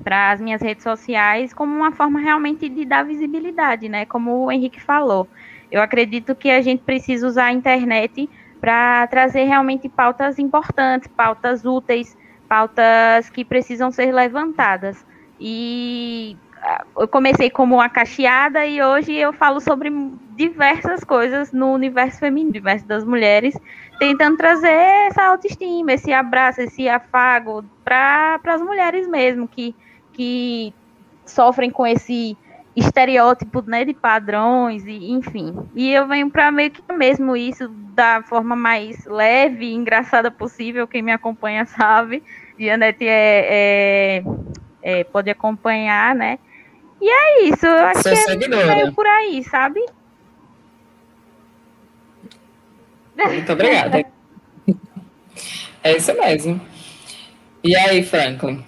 Speaker 9: para as minhas redes sociais como uma forma realmente de dar visibilidade, né? Como o Henrique falou. Eu acredito que a gente precisa usar a internet para trazer realmente pautas importantes, pautas úteis, pautas que precisam ser levantadas. E eu comecei como uma cacheada e hoje eu falo sobre diversas coisas no universo feminino, universo das mulheres, tentando trazer essa autoestima, esse abraço, esse afago para as mulheres mesmo, que, que sofrem com esse estereótipo né, de padrões, e enfim. E eu venho para meio que mesmo isso da forma mais leve e engraçada possível, quem me acompanha sabe. Janete é, é, é, pode acompanhar, né? E é isso, eu acho Sou que é seguidora. meio por aí, sabe?
Speaker 3: Muito obrigada. É isso mesmo. E aí, Franklin?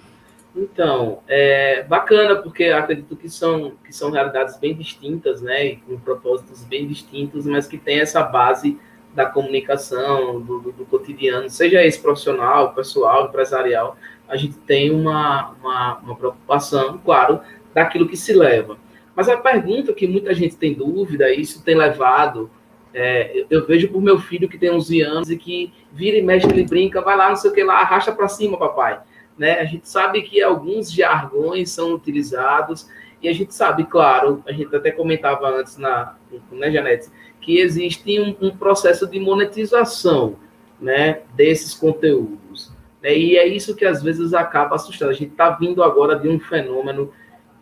Speaker 4: Então, é bacana, porque acredito que são, que são realidades bem distintas, né, e com propósitos bem distintos, mas que tem essa base da comunicação, do, do, do cotidiano, seja esse profissional, pessoal, empresarial, a gente tem uma, uma, uma preocupação, claro, daquilo que se leva. Mas a pergunta que muita gente tem dúvida, isso tem levado, é, eu vejo por meu filho que tem 11 anos e que vira e mexe, ele brinca, vai lá, não sei o que lá, arrasta para cima, papai. Né? A gente sabe que alguns jargões são utilizados, e a gente sabe, claro, a gente até comentava antes, na, né, Janete, que existe um, um processo de monetização né, desses conteúdos. Né? E é isso que às vezes acaba assustando. A gente está vindo agora de um fenômeno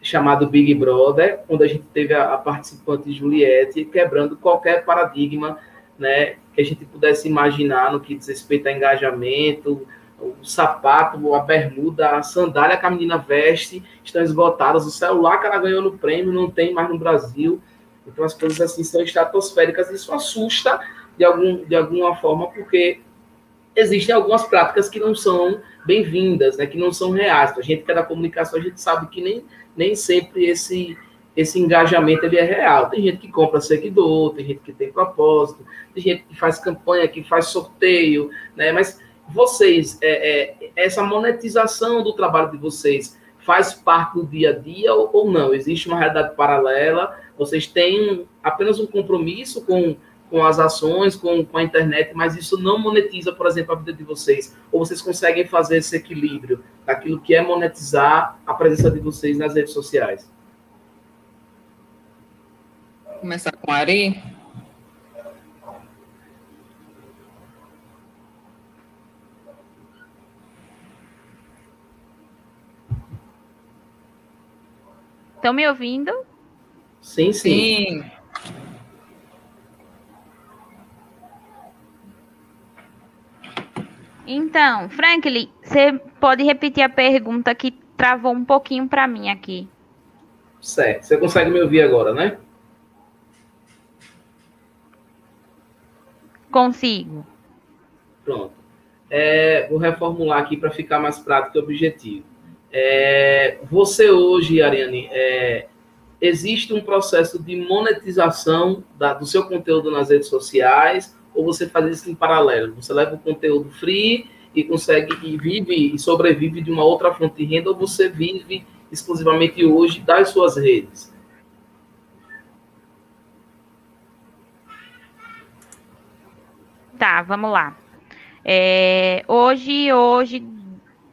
Speaker 4: chamado Big Brother, onde a gente teve a, a participante Juliette quebrando qualquer paradigma né, que a gente pudesse imaginar no que diz respeito a engajamento, o sapato, a bermuda, a sandália que a menina veste estão esgotadas, o celular que ela ganhou no prêmio não tem mais no Brasil. Então as coisas assim são estratosféricas, isso assusta de, algum, de alguma forma, porque existem algumas práticas que não são bem-vindas, né, que não são reais. A gente que é da comunicação, a gente sabe que nem, nem sempre esse, esse engajamento ele é real. Tem gente que compra seguidor, tem gente que tem propósito, tem gente que faz campanha, que faz sorteio, né, mas vocês, é, é, essa monetização do trabalho de vocês faz parte do dia a dia ou, ou não? Existe uma realidade paralela? Vocês têm apenas um compromisso com, com as ações, com, com a internet, mas isso não monetiza, por exemplo, a vida de vocês? Ou vocês conseguem fazer esse equilíbrio daquilo que é monetizar a presença de vocês nas redes sociais?
Speaker 3: Vou começar com a Ari.
Speaker 9: Estão me ouvindo?
Speaker 4: Sim, sim.
Speaker 3: Sim.
Speaker 9: Então, Franklin, você pode repetir a pergunta que travou um pouquinho para mim aqui.
Speaker 4: Certo. Você consegue me ouvir agora, né?
Speaker 9: Consigo.
Speaker 4: Pronto. É, vou reformular aqui para ficar mais prático e objetivo. É, você hoje, Ariane, é, existe um processo de monetização da, do seu conteúdo nas redes sociais ou você faz isso em paralelo? Você leva o conteúdo free e consegue e vive e sobrevive de uma outra fonte de renda ou você vive exclusivamente hoje das suas redes?
Speaker 9: Tá, vamos lá. É, hoje, hoje,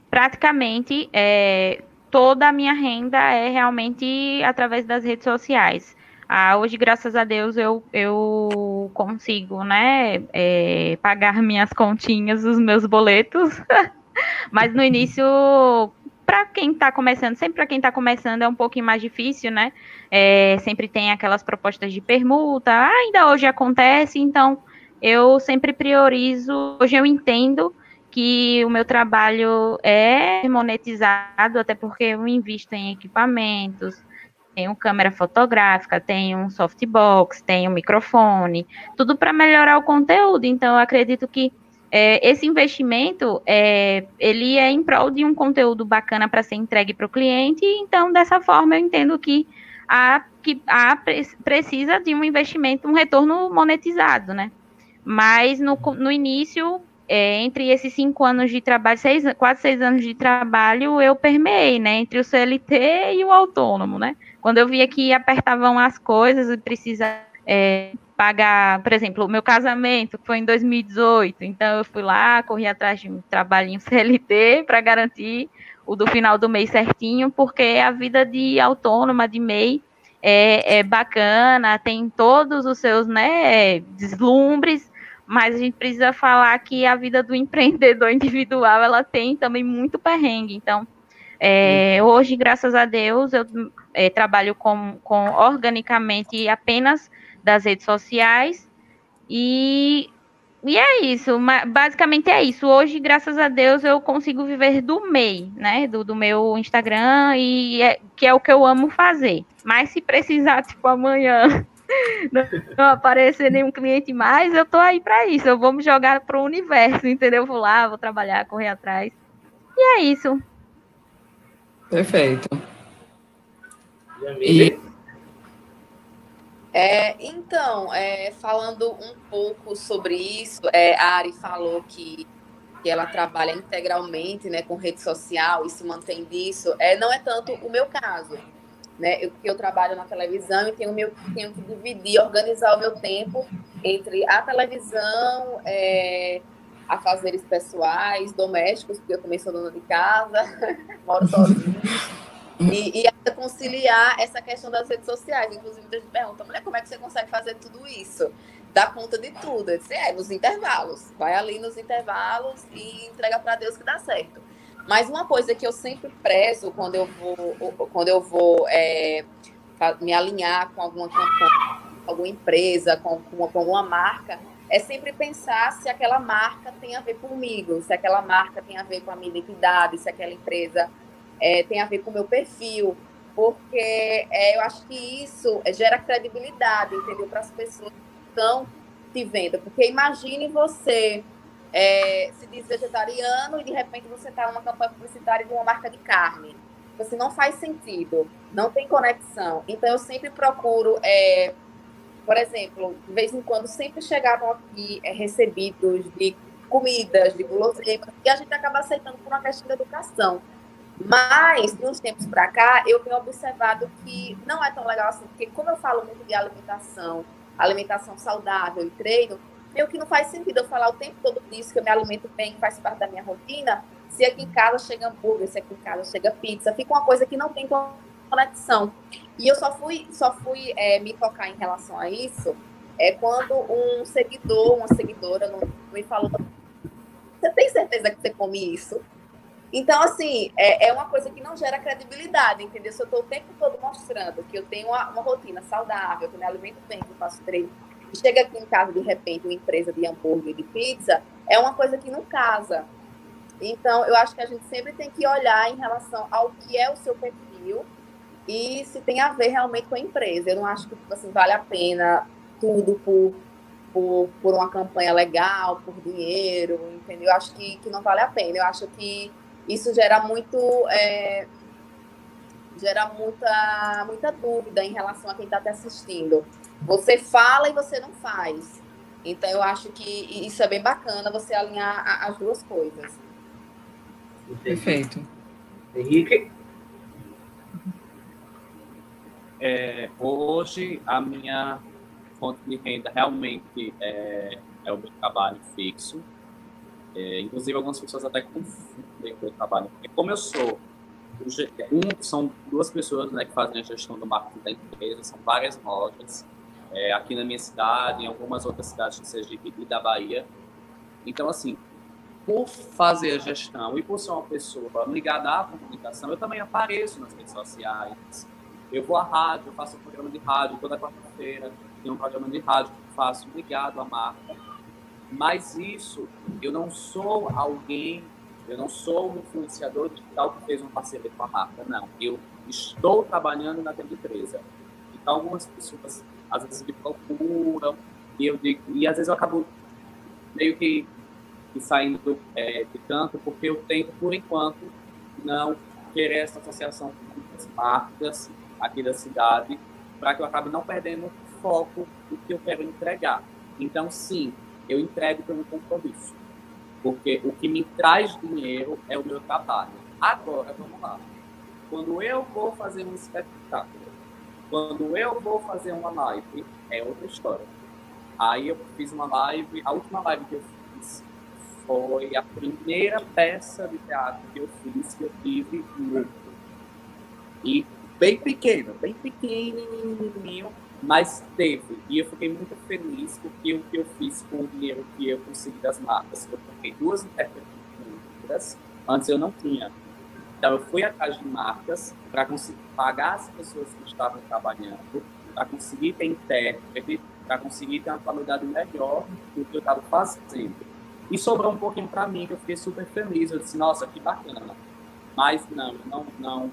Speaker 9: praticamente é, toda a minha renda é realmente através das redes sociais. Ah, hoje, graças a Deus, eu, eu consigo, né, é, pagar minhas continhas, os meus boletos. Mas no início, para quem está começando, sempre para quem está começando é um pouquinho mais difícil, né? É, sempre tem aquelas propostas de permuta, ainda hoje acontece, então eu sempre priorizo. Hoje eu entendo que o meu trabalho é monetizado, até porque eu invisto em equipamentos, tenho câmera fotográfica, tenho um softbox, tenho um microfone, tudo para melhorar o conteúdo. Então, eu acredito que é, esse investimento é, ele é em prol de um conteúdo bacana para ser entregue para o cliente. Então, dessa forma, eu entendo que a que a precisa de um investimento, um retorno monetizado, né? Mas no, no início é, entre esses cinco anos de trabalho, seis, quase seis anos de trabalho, eu permeei, né, entre o CLT e o autônomo, né? Quando eu via que apertavam as coisas e precisa é, pagar, por exemplo, o meu casamento foi em 2018, então eu fui lá, corri atrás de um trabalhinho CLT para garantir o do final do mês certinho, porque a vida de autônoma, de MEI, é, é bacana, tem todos os seus né, deslumbres, mas a gente precisa falar que a vida do empreendedor individual ela tem também muito perrengue. Então, é, hoje, graças a Deus, eu é, trabalho com, com organicamente apenas das redes sociais e, e é isso, basicamente é isso. Hoje, graças a Deus, eu consigo viver do MEI, né? Do, do meu Instagram, e é, que é o que eu amo fazer. Mas se precisar, tipo, amanhã não, não, aparecer nenhum cliente mais, eu tô aí para isso. Eu vou me jogar pro universo, entendeu? Vou lá, vou trabalhar, correr atrás. E é isso.
Speaker 3: Perfeito.
Speaker 4: Jamile?
Speaker 6: É, então, é, falando um pouco sobre isso, é, a Ari falou que, que ela trabalha integralmente né, com rede social e se mantém disso. É, não é tanto o meu caso. Né? Eu, eu trabalho na televisão e tenho, meu, tenho que dividir, organizar o meu tempo entre a televisão, é, afazeres pessoais, domésticos, porque eu também sou dona de casa, moro sozinha. E, e conciliar essa questão das redes sociais. Inclusive, a gente pergunta, mulher, como é que você consegue fazer tudo isso? Dá conta de tudo. Eu disse, é, nos intervalos. Vai ali nos intervalos e entrega para Deus que dá certo. Mas uma coisa que eu sempre prezo quando eu vou, quando eu vou é, me alinhar com alguma alguma empresa, com, com alguma marca, é sempre pensar se aquela marca tem a ver comigo, se aquela marca tem a ver com a minha identidade, se aquela empresa é, tem a ver com o meu perfil, porque é, eu acho que isso gera credibilidade, entendeu? Para as pessoas que estão te vendo. Porque imagine você é, se diz vegetariano e de repente você está numa campanha publicitária de uma marca de carne. Assim, não faz sentido, não tem conexão. Então eu sempre procuro, é, por exemplo, de vez em quando sempre chegavam aqui é, recebidos de comidas, de guloseimas, e a gente acaba aceitando por uma questão de educação. Mas, de uns tempos para cá, eu tenho observado que não é tão legal assim, porque como eu falo muito de alimentação, alimentação saudável e treino, meio que não faz sentido eu falar o tempo todo disso, que eu me alimento bem, faz parte da minha rotina, se aqui em casa chega hambúrguer, se aqui em casa chega pizza, fica uma coisa que não tem conexão. E eu só fui, só fui é, me tocar em relação a isso é quando um seguidor, uma seguidora me falou: Você tem certeza que você come isso? Então, assim, é, é uma coisa que não gera credibilidade, entendeu? Se eu estou o tempo todo mostrando que eu tenho uma, uma rotina saudável, que eu me alimento bem, que eu faço treino, e chega aqui em casa, de repente, uma empresa de hambúrguer, de pizza, é uma coisa que não casa. Então, eu acho que a gente sempre tem que olhar em relação ao que é o seu perfil e se tem a ver realmente com a empresa. Eu não acho que tipo assim, vale a pena tudo por, por, por uma campanha legal, por dinheiro, entendeu? Eu acho que, que não vale a pena. Eu acho que isso gera muito é, gera muita muita dúvida em relação a quem está te assistindo. Você fala e você não faz. Então eu acho que isso é bem bacana você alinhar as duas coisas.
Speaker 3: Perfeito.
Speaker 4: Henrique?
Speaker 7: É, hoje a minha fonte de renda realmente é, é o meu trabalho fixo. É, inclusive, algumas pessoas até confundem o meu trabalho. Porque como eu sou... Um, são duas pessoas né, que fazem a gestão do marketing da empresa, são várias lojas, é, aqui na minha cidade, em algumas outras cidades de Sergipe e da Bahia. Então, assim, por fazer a gestão e por ser uma pessoa ligada à comunicação, eu também apareço nas redes sociais. Eu vou à rádio, faço um programa de rádio toda quarta-feira, tem um programa de rádio que faço ligado à marca mas isso, eu não sou alguém, eu não sou um influenciador digital que fez uma parceria com a marca, não. Eu estou trabalhando naquela empresa. Então, algumas pessoas às vezes me procuram e eu digo, e às vezes eu acabo meio que, que saindo é, de canto porque eu tento, por enquanto, não querer essa associação com as marcas aqui da cidade para que eu acabe não perdendo foco do que eu quero entregar. Então, sim, eu entrego pelo compromisso. Porque o que me traz dinheiro é o meu trabalho. Agora, vamos lá. Quando eu vou fazer um espetáculo, quando eu vou fazer uma live, é outra história. Aí eu fiz uma live, a última live que eu fiz foi a primeira peça de teatro que eu fiz, que eu tive muito. E bem pequeno, bem pequenininho, mas teve. E eu fiquei muito feliz porque o que eu fiz com o dinheiro que eu consegui das marcas, eu comprei duas intérpretes, antes eu não tinha. Então eu fui atrás de marcas para conseguir pagar as pessoas que estavam trabalhando, para conseguir ter intérprete, para conseguir ter uma qualidade melhor do que eu estava fazendo. E sobrou um pouquinho para mim, que eu fiquei super feliz. Eu disse, nossa, que bacana. Mas não, não, não,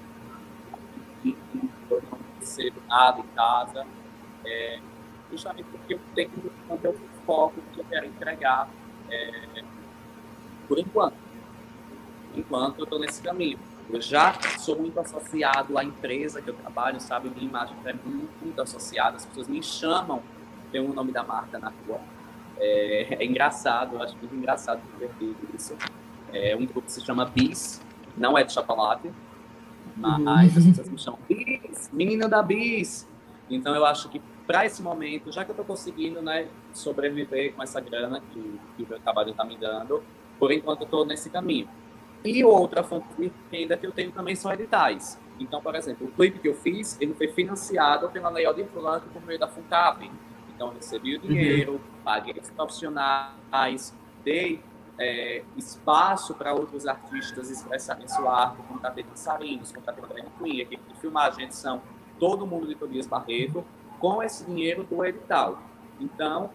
Speaker 7: não, não recebo nada em casa é, justamente porque eu tenho que manter o foco que eu quero entregar é, por enquanto. Enquanto eu estou nesse caminho. Eu já sou muito associado à empresa que eu trabalho, sabe? Minha imagem é muito, muito associada. As pessoas me chamam, tem o nome da marca na rua. É, é engraçado, eu acho muito engraçado divertido isso. É um grupo que se chama Bis, não é de chocolate, mas as pessoas me chamam Bis, menina da Bis. Então eu acho que para esse momento, já que eu estou conseguindo né, sobreviver com essa grana que, que o meu trabalho está me dando, por enquanto eu estou nesse caminho. E outra fonte de renda que eu tenho também são editais. Então, por exemplo, o clipe que eu fiz, ele foi financiado pela Lei Aldir Blanc por meio da FUNCAP. Então, eu recebi o dinheiro, uhum. paguei os profissionais, dei é, espaço para outros artistas expressarem sua arte, contratei dançarinos, contratei drag queen, equipe de filmagem, edição, todo mundo de Tobias Barreto, com esse dinheiro do edital. Então,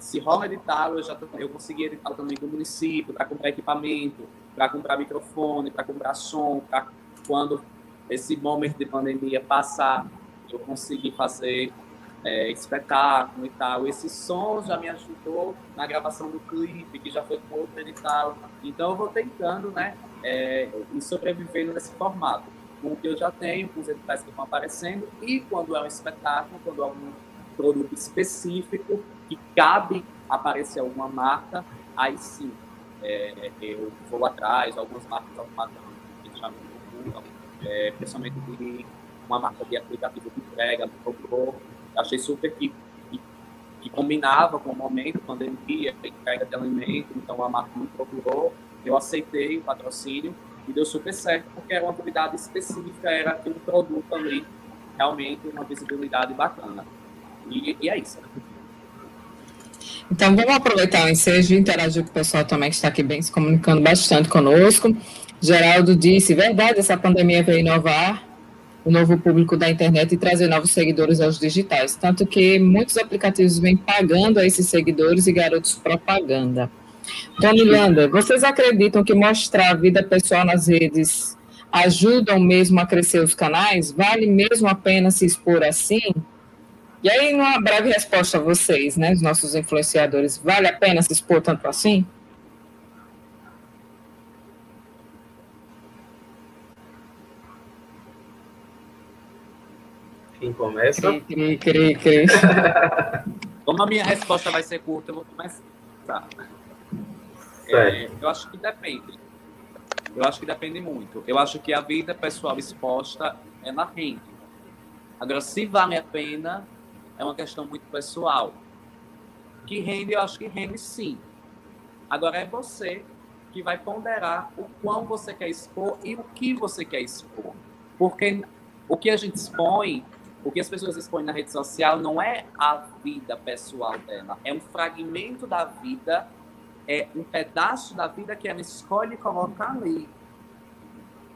Speaker 7: se rola edital, eu já eu consegui edital também com o município para comprar equipamento, para comprar microfone, para comprar som, para quando esse momento de pandemia passar, eu conseguir fazer é, espetáculo e tal. Esse som já me ajudou na gravação do clipe, que já foi com outro edital. Então eu vou tentando, né, é, e sobrevivendo nesse formato, com o que eu já tenho, com os editais que estão aparecendo, e quando é um espetáculo, quando é um produto específico que cabe aparecer alguma marca, aí sim, é, eu vou atrás, algumas marcas automáticas que já me procuram, é, principalmente de uma marca de aplicativo de entrega, me procurou, achei super que, que, que, combinava com o momento, pandemia, entrega de alimento, então a marca me procurou, eu aceitei o patrocínio e deu super certo, porque era uma atividade específica, era aquele produto ali, realmente uma visibilidade bacana. E, e é isso. Né?
Speaker 3: Então, vamos aproveitar o ensejo e interagir com o pessoal também que está aqui bem se comunicando bastante conosco. Geraldo disse, verdade, essa pandemia veio inovar o novo público da internet e trazer novos seguidores aos digitais. Tanto que muitos aplicativos vêm pagando a esses seguidores e garotos propaganda. Tony Landa, vocês acreditam que mostrar a vida pessoal nas redes ajudam mesmo a crescer os canais? Vale mesmo a pena se expor assim? E aí, uma breve resposta a vocês, né, os nossos influenciadores, vale a pena se expor tanto assim?
Speaker 4: Quem começa?
Speaker 3: Cri, cri, cri,
Speaker 7: Como a minha resposta vai ser curta, eu vou começar. É, eu acho que depende. Eu acho que depende muito. Eu acho que a vida pessoal exposta é na rende. Agora, se vale a pena, é uma questão muito pessoal. Que rende, eu acho que rende sim. Agora é você que vai ponderar o quão você quer expor e o que você quer expor. Porque o que a gente expõe, o que as pessoas expõem na rede social não é a vida pessoal dela, é um fragmento da vida, é um pedaço da vida que ela escolhe colocar ali.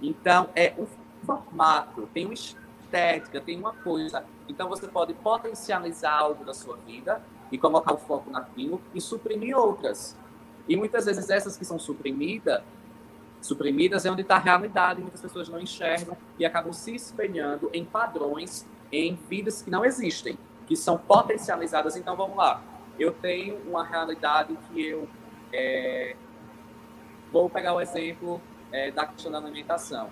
Speaker 7: Então, é um formato, tem uma estética, tem uma coisa então você pode potencializar algo da sua vida e colocar o foco naquilo e suprimir outras. E muitas vezes essas que são suprimidas, suprimidas é onde está a realidade, muitas pessoas não enxergam e acabam se espelhando em padrões, em vidas que não existem, que são potencializadas. Então vamos lá, eu tenho uma realidade que eu é, vou pegar o exemplo é, da questão da alimentação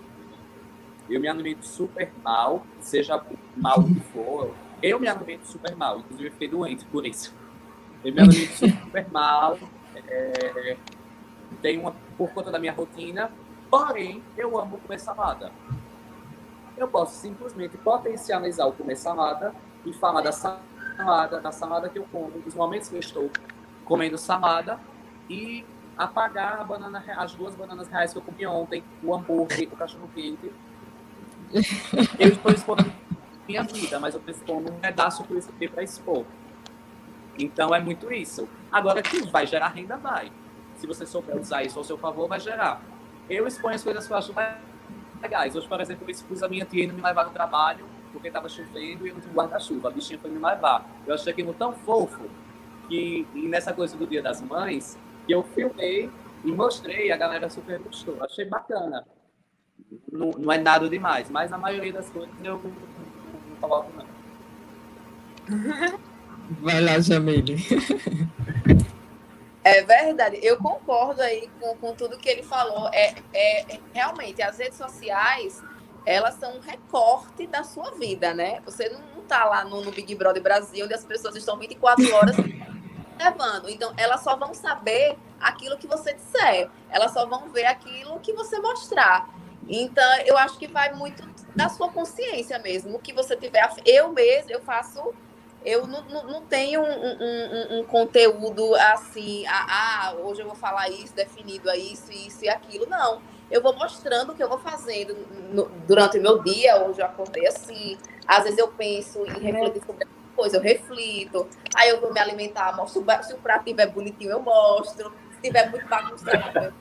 Speaker 7: eu me alimento super mal, seja mal que for. Eu me alimento super mal, inclusive eu fiquei doente por isso. Eu me alimento super mal, é, tenho uma, por conta da minha rotina, porém, eu amo comer salada. Eu posso simplesmente potencializar o comer salada e falar da salada, da salada que eu como, dos momentos que eu estou comendo salada e apagar banana, as duas bananas reais que eu comi ontem, o hambúrguer, o cachorro quente eu estou expondo minha vida, mas eu estou um pedaço que eu escrevi para expor. Então é muito isso. Agora que vai gerar renda, vai. Se você souber usar isso ao seu favor, vai gerar. Eu exponho as coisas que eu acho legais. Hoje, por exemplo, eu expus a minha tia indo me levar no trabalho porque estava chovendo e eu não tinha guarda-chuva. A bichinha foi me levar. Eu achei aquilo tão fofo que, e nessa coisa do Dia das Mães, que eu filmei e mostrei, a galera super gostou. Achei bacana não, não é nada demais, mas a maioria das coisas eu não, não coloco não.
Speaker 3: Vai lá, Jamile.
Speaker 6: É verdade, eu concordo aí com, com tudo que ele falou. É, é, realmente, as redes sociais, elas são um recorte da sua vida, né? Você não, não tá lá no, no Big Brother Brasil, onde as pessoas estão 24 horas levando. Então, elas só vão saber aquilo que você disser. Elas só vão ver aquilo que você mostrar. Então, eu acho que vai muito da sua consciência mesmo. O que você tiver. Eu mesmo, eu faço eu não, não, não tenho um, um, um, conteúdo assim, ah, ah, hoje eu vou falar isso, definido a isso, isso e aquilo. Não. Eu vou mostrando o que eu vou fazendo no, durante o meu dia. Hoje eu acordei assim. Às vezes eu penso em refletir sobre alguma coisa, eu reflito. Aí eu vou me alimentar, mostro. Se o prato estiver bonitinho, eu mostro. Se estiver muito bagunçado,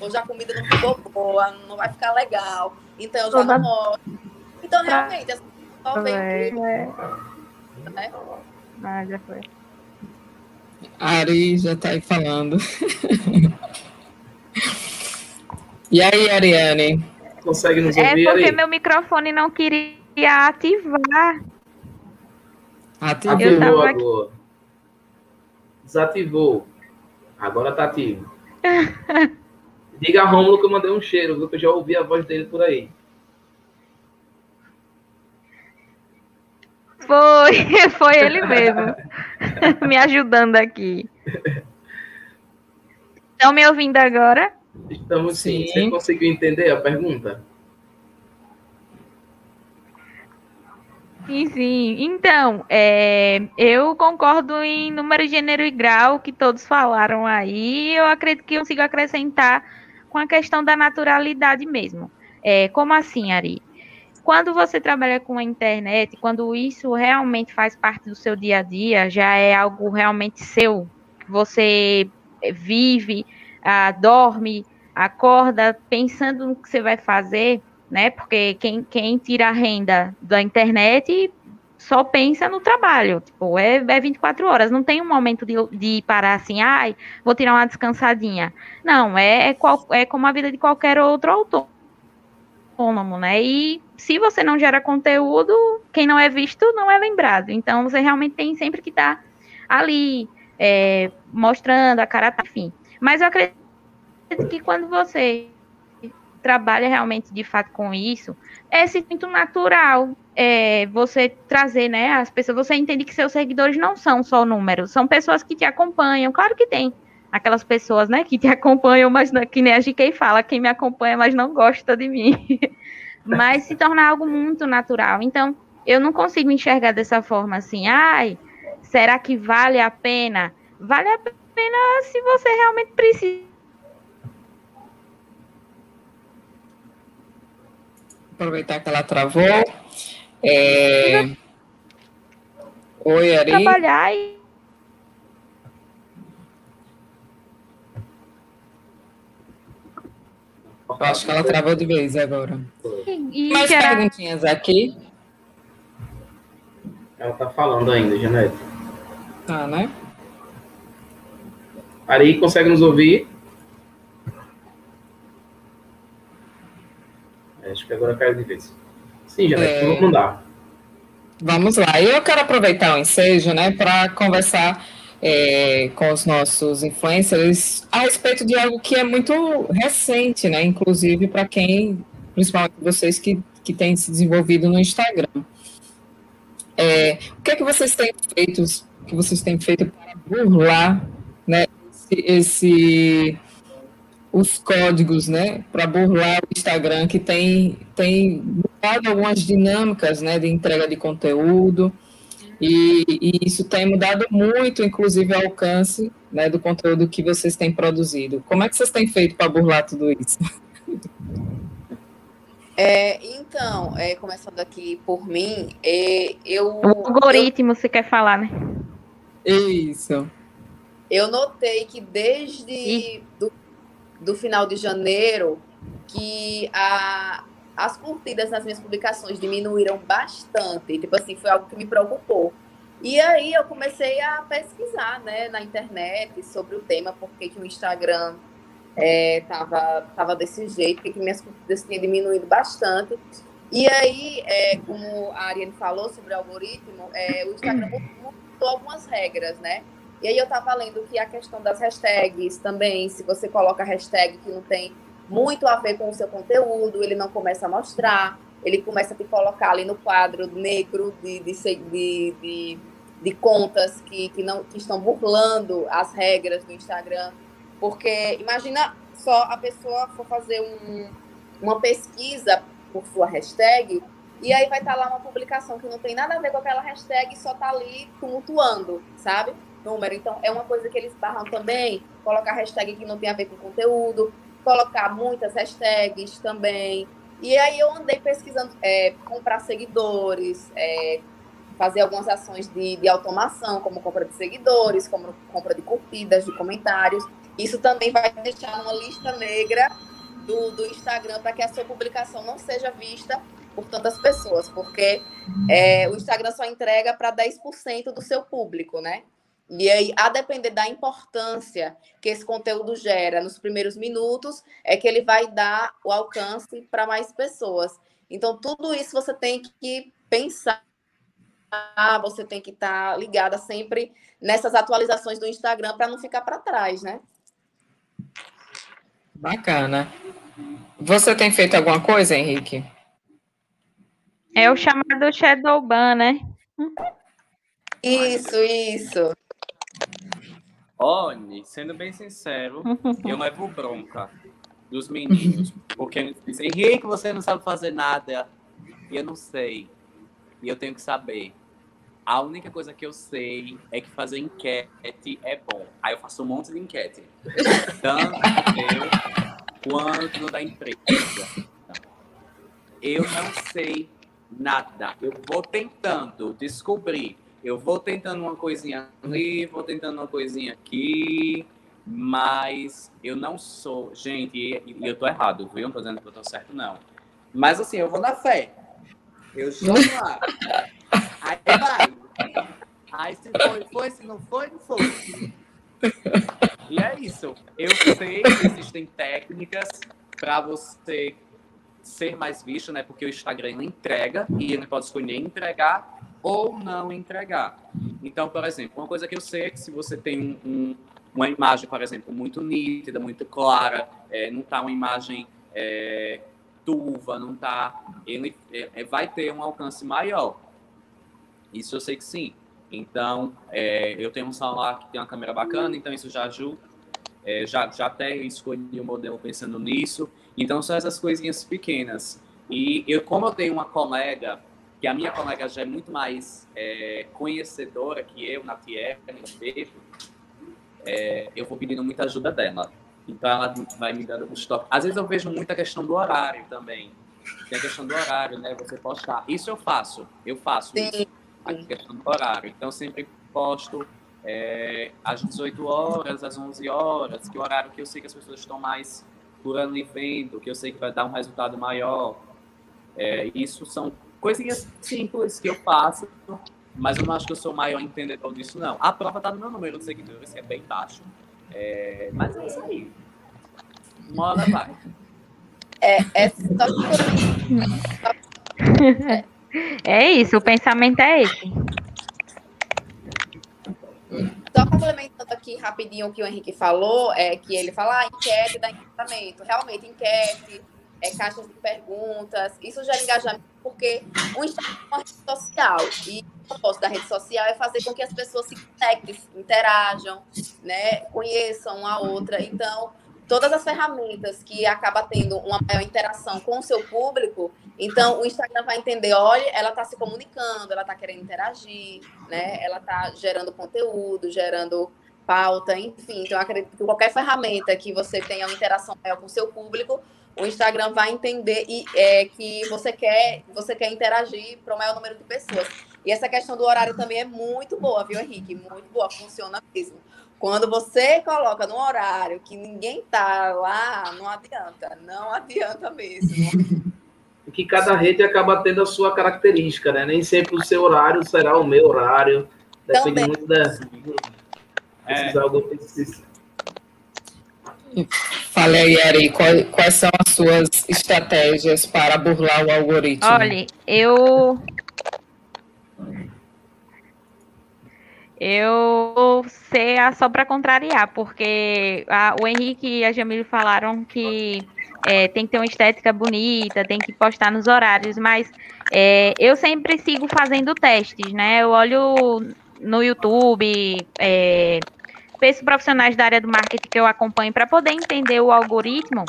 Speaker 6: hoje a comida não ficou boa, não vai ficar legal. Então eu já não mostro. Então, realmente, assim, só vem
Speaker 9: né? Ah, já foi.
Speaker 3: Ari já tá aí falando. e aí, Ariane?
Speaker 4: Consegue nos
Speaker 9: É
Speaker 4: ouvir,
Speaker 9: porque
Speaker 4: Ari?
Speaker 9: meu microfone não queria ativar.
Speaker 3: Ativou.
Speaker 4: Ativou agora. Desativou. Agora tá ativo. Diga a Rômulo que eu mandei um cheiro, viu? Que eu já ouvi a voz dele por aí.
Speaker 9: Foi, foi ele mesmo. me ajudando aqui. Estão me ouvindo agora?
Speaker 4: Estamos sim.
Speaker 3: Sim.
Speaker 4: Você conseguiu entender a pergunta?
Speaker 9: Sim, sim. Então, é, eu concordo em número, gênero e grau que todos falaram aí. Eu acredito que eu consigo acrescentar com a questão da naturalidade mesmo. É, como assim, Ari? Quando você trabalha com a internet, quando isso realmente faz parte do seu dia a dia, já é algo realmente seu, você vive, ah, dorme, acorda pensando no que você vai fazer, né? Porque quem, quem tira a renda da internet só pensa no trabalho. Tipo, é, é 24 horas, não tem um momento de, de parar assim, ai, vou tirar uma descansadinha. Não, é, é, qual, é como a vida de qualquer outro autônomo, né? E se você não gera conteúdo, quem não é visto não é lembrado. Então, você realmente tem sempre que estar ali, é, mostrando a cara, enfim. Mas eu acredito que quando você trabalha realmente de fato com isso, é muito natural é, você trazer, né, as pessoas, você entende que seus seguidores não são só números, são pessoas que te acompanham, claro que tem aquelas pessoas, né, que te acompanham, mas não- que nem a GK fala, quem me acompanha, mas não gosta de mim, mas se torna algo muito natural, então eu não consigo enxergar dessa forma assim, ai, será que vale a pena? Vale a pena se você realmente precisa
Speaker 3: Aproveitar que ela travou. É... Oi, Ari.
Speaker 9: trabalhar e
Speaker 3: Eu acho que ela travou de vez agora.
Speaker 9: e
Speaker 3: Mais
Speaker 9: gerar
Speaker 3: perguntinhas aqui.
Speaker 4: Ela tá falando ainda, Janete.
Speaker 3: Tá, né?
Speaker 4: Ari, consegue nos ouvir? Acho que agora caiu de vez. Sim, Janete,
Speaker 3: É.
Speaker 4: vamos mandar.
Speaker 3: Vamos lá. Eu quero aproveitar o ensejo, né, para conversar é, com os nossos influencers a respeito de algo que é muito recente, né, inclusive para quem, principalmente vocês que, que têm se desenvolvido no Instagram. É, o que é que vocês têm feito, que vocês têm feito para burlar, né, esse, esse- os códigos, né, para burlar o Instagram que tem tem mudado algumas dinâmicas, né, de entrega de conteúdo e, e isso tem mudado muito, inclusive o alcance, né, do conteúdo que vocês têm produzido. Como é que vocês têm feito para burlar tudo isso?
Speaker 6: É, então, é, começando aqui por mim, é, eu,
Speaker 9: o algoritmo, você quer falar, né?
Speaker 3: Isso.
Speaker 6: eu notei que desde do, do final de janeiro que a, as curtidas nas minhas publicações diminuíram bastante. Tipo assim, foi algo que me preocupou. E aí eu comecei a pesquisar né, na internet sobre o tema, porque que o Instagram é, tava, desse jeito, que minhas curtidas tinham diminuído bastante. E aí, é, como a Ariane falou sobre o algoritmo, é, o Instagram mudou algumas regras, né? E aí eu estava lendo que a questão das hashtags também, se você coloca hashtag que não tem muito a ver com o seu conteúdo, ele não começa a mostrar, ele começa a te colocar ali no quadro negro de, de, de, de, de contas que, que, não, que estão burlando as regras do Instagram. Porque imagina só a pessoa for fazer um, uma pesquisa por sua hashtag, e aí vai estar tá lá uma publicação que não tem nada a ver com aquela hashtag, só tá ali tumultuando, sabe? Número. Então, é uma coisa que eles barram também, colocar hashtag que não tem a ver com conteúdo, colocar muitas hashtags também. E aí eu andei pesquisando, é, comprar seguidores, é, fazer algumas ações de, de automação, como compra de seguidores, como compra de curtidas, de comentários. Isso também vai deixar uma lista negra do, do Instagram para que a sua publicação não seja vista por tantas pessoas, porque é, o Instagram só entrega para 10% do seu público, né? E aí, a depender da importância que esse conteúdo gera nos primeiros minutos, é que ele vai dar o alcance para mais pessoas. Então, tudo isso você tem que pensar, você tem que estar tá ligada sempre nessas atualizações do Instagram para não ficar para trás, né?
Speaker 3: Bacana. Você tem feito alguma coisa, Henrique?
Speaker 9: É o chamado shadow ban, né?
Speaker 6: Isso, isso.
Speaker 7: Olha, sendo bem sincero, eu levo bronca dos meninos, porque eles dizem, Henrique, você não sabe fazer nada. E eu não sei. E eu tenho que saber. A única coisa que eu sei é que fazer enquete é bom. Aí eu faço um monte de enquete. Tanto eu quanto da empresa. Eu não sei nada. Eu vou tentando descobrir. Eu vou tentando uma coisinha ali, vou tentando uma coisinha aqui, mas eu não sou. Gente, e eu tô errado, viu? Não tô dizendo que eu tô certo, não. Mas assim, eu vou na fé. Eu chamo lá. Aí vai. Aí se foi, foi, se não foi, não foi. E é isso. Eu sei que existem técnicas para você ser mais visto, né? Porque o Instagram entrega e ele pode escolher entregar ou não entregar. Então, por exemplo, uma coisa que eu sei é que se você tem um, um, uma imagem, por exemplo, muito nítida, muito clara, é, não está uma imagem é, turva, não está, ele é, vai ter um alcance maior. Isso eu sei que sim. Então, é, eu tenho um celular que tem uma câmera bacana, então isso já ajuda. É, já, já até escolhi o modelo pensando nisso. Então, são essas coisinhas pequenas. E eu, como eu tenho uma colega, que a minha colega já é muito mais é, conhecedora que eu, na Tierra, no é, eu vou pedindo muita ajuda dela. Então, ela vai me dando os toques. Às vezes eu vejo muita questão do horário também. Tem a questão do horário, né? Você postar. Isso eu faço. Eu faço Sim. isso. A questão do horário. Então, sempre posto é, às 18 horas, às 11 horas, que é o horário que eu sei que as pessoas estão mais por ali vendo, que eu sei que vai dar um resultado maior. É, isso são coisinhas simples que eu faço, mas eu não acho que eu sou o maior entendedor disso, não. A prova está no meu número de seguidores, que é bem baixo. É, mas é isso aí. Uma hora vai.
Speaker 6: É, é só
Speaker 9: É isso, o pensamento é esse.
Speaker 6: Só complementando aqui rapidinho o que o Henrique falou, é que ele fala, ah, enquete dá engajamento. Realmente, enquete, é, caixas de perguntas, isso gera engajamento porque o Instagram é uma rede social e o propósito da rede social é fazer com que as pessoas se conectem, interajam, né, conheçam a outra. Então, todas as ferramentas que acaba tendo uma maior interação com o seu público, então o Instagram vai entender, olha, ela está se comunicando, ela está querendo interagir, né? Ela está gerando conteúdo, gerando pauta, enfim. Então, acredito que qualquer ferramenta que você tenha uma interação maior com o seu público, o Instagram vai entender e, é, que você quer, você quer interagir para o maior número de pessoas. E essa questão do horário também é muito boa, viu, Henrique? Muito boa, funciona mesmo. Quando você coloca no horário que ninguém tá lá, não adianta, não adianta mesmo.
Speaker 4: que cada rede acaba tendo a sua característica, né? Nem sempre o seu horário será o meu horário. Depende Também. muito da, desses é. algoritmos.
Speaker 3: Fale aí, Ari, quais, quais são as suas estratégias para burlar o algoritmo?
Speaker 9: Olha, eu Eu ser a só para contrariar, porque a, o Henrique e a Jamile falaram que é, tem que ter uma estética bonita, tem que postar nos horários, mas é, eu sempre sigo fazendo testes, né? Eu olho no YouTube, é, penso profissionais da área do marketing que eu acompanho para poder entender o algoritmo.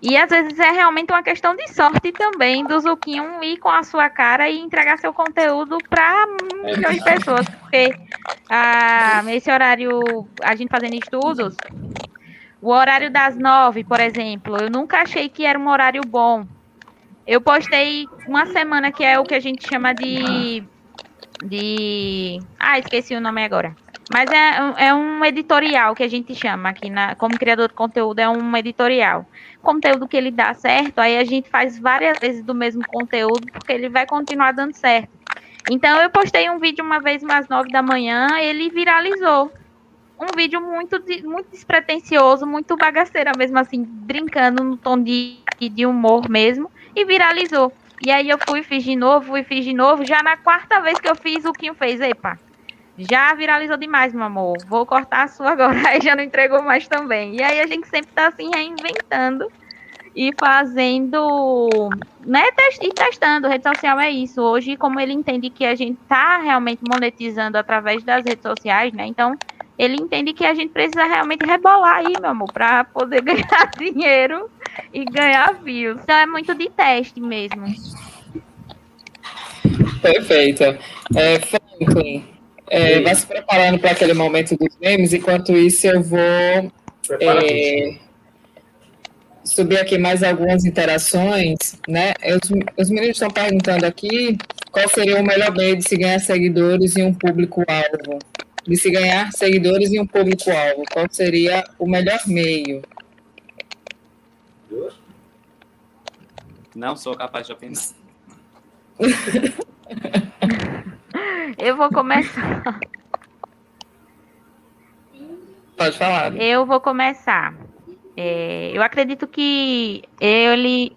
Speaker 9: E às vezes é realmente uma questão de sorte também do Zuquinho ir com a sua cara e entregar seu conteúdo para milhões de pessoas. Porque ah, esse horário, a gente fazendo estudos, o horário das nove, por exemplo, eu nunca achei que era um horário bom. Eu postei uma semana que é o que a gente chama de. De. Ah, esqueci o nome agora. Mas é, é um editorial que a gente chama aqui, na, como criador de conteúdo, é um editorial. Conteúdo que ele dá certo, aí a gente faz várias vezes do mesmo conteúdo, porque ele vai continuar dando certo. Então eu postei um vídeo uma vez às nove da manhã, ele viralizou. Um vídeo muito, muito despretensioso, muito bagaceira mesmo, assim, brincando no tom de, de humor mesmo, e viralizou. E aí eu fui, fiz de novo, fui, fiz de novo. Já na quarta vez que eu fiz, o Kim fez, epa, já viralizou demais, meu amor. Vou cortar a sua agora. Aí já não entregou mais também. E aí a gente sempre tá assim reinventando e fazendo, né, e testando. Rede social é isso. Hoje, como ele entende que a gente tá realmente monetizando através das redes sociais, né? Então, ele entende que a gente precisa realmente rebolar aí, meu amor, para poder ganhar dinheiro e ganhar views. Então é muito de teste mesmo.
Speaker 3: Perfeito. É, Franklin, é, vai se preparando para aquele momento dos memes. Enquanto isso, eu vou é, subir aqui mais algumas interações. Né? Os, os meninos estão perguntando aqui qual seria o melhor meio de se ganhar seguidores e um público-alvo. De se ganhar seguidores e um público-alvo. Qual seria o melhor meio?
Speaker 7: Não sou capaz de opinar.
Speaker 9: Eu vou começar.
Speaker 3: Pode falar.
Speaker 9: Eu vou começar. É, eu acredito que ele.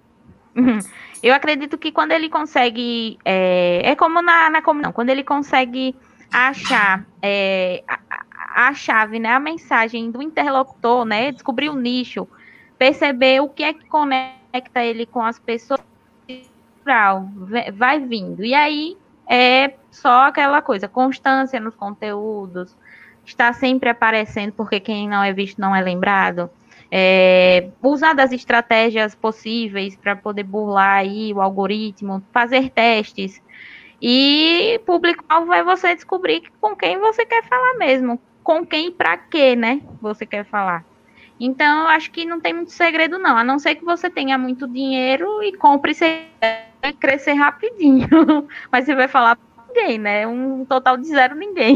Speaker 9: Eu acredito que quando ele consegue. É, é como na, na comunhão, quando ele consegue achar é, a, a, chave, né, a mensagem do interlocutor, né, descobrir o nicho, perceber o que é que conecta ele com as pessoas, vai vindo. E aí é só aquela coisa, constância nos conteúdos, está sempre aparecendo, porque quem não é visto não é lembrado. É, usar das estratégias possíveis para poder burlar aí o algoritmo, fazer testes. E público-alvo é você descobrir com quem você quer falar mesmo, com quem para quê, né? Você quer falar. Então, eu acho que não tem muito segredo, não. A não ser que você tenha muito dinheiro e compre e crescer rapidinho. Mas você vai falar ninguém, né? Um total de zero ninguém.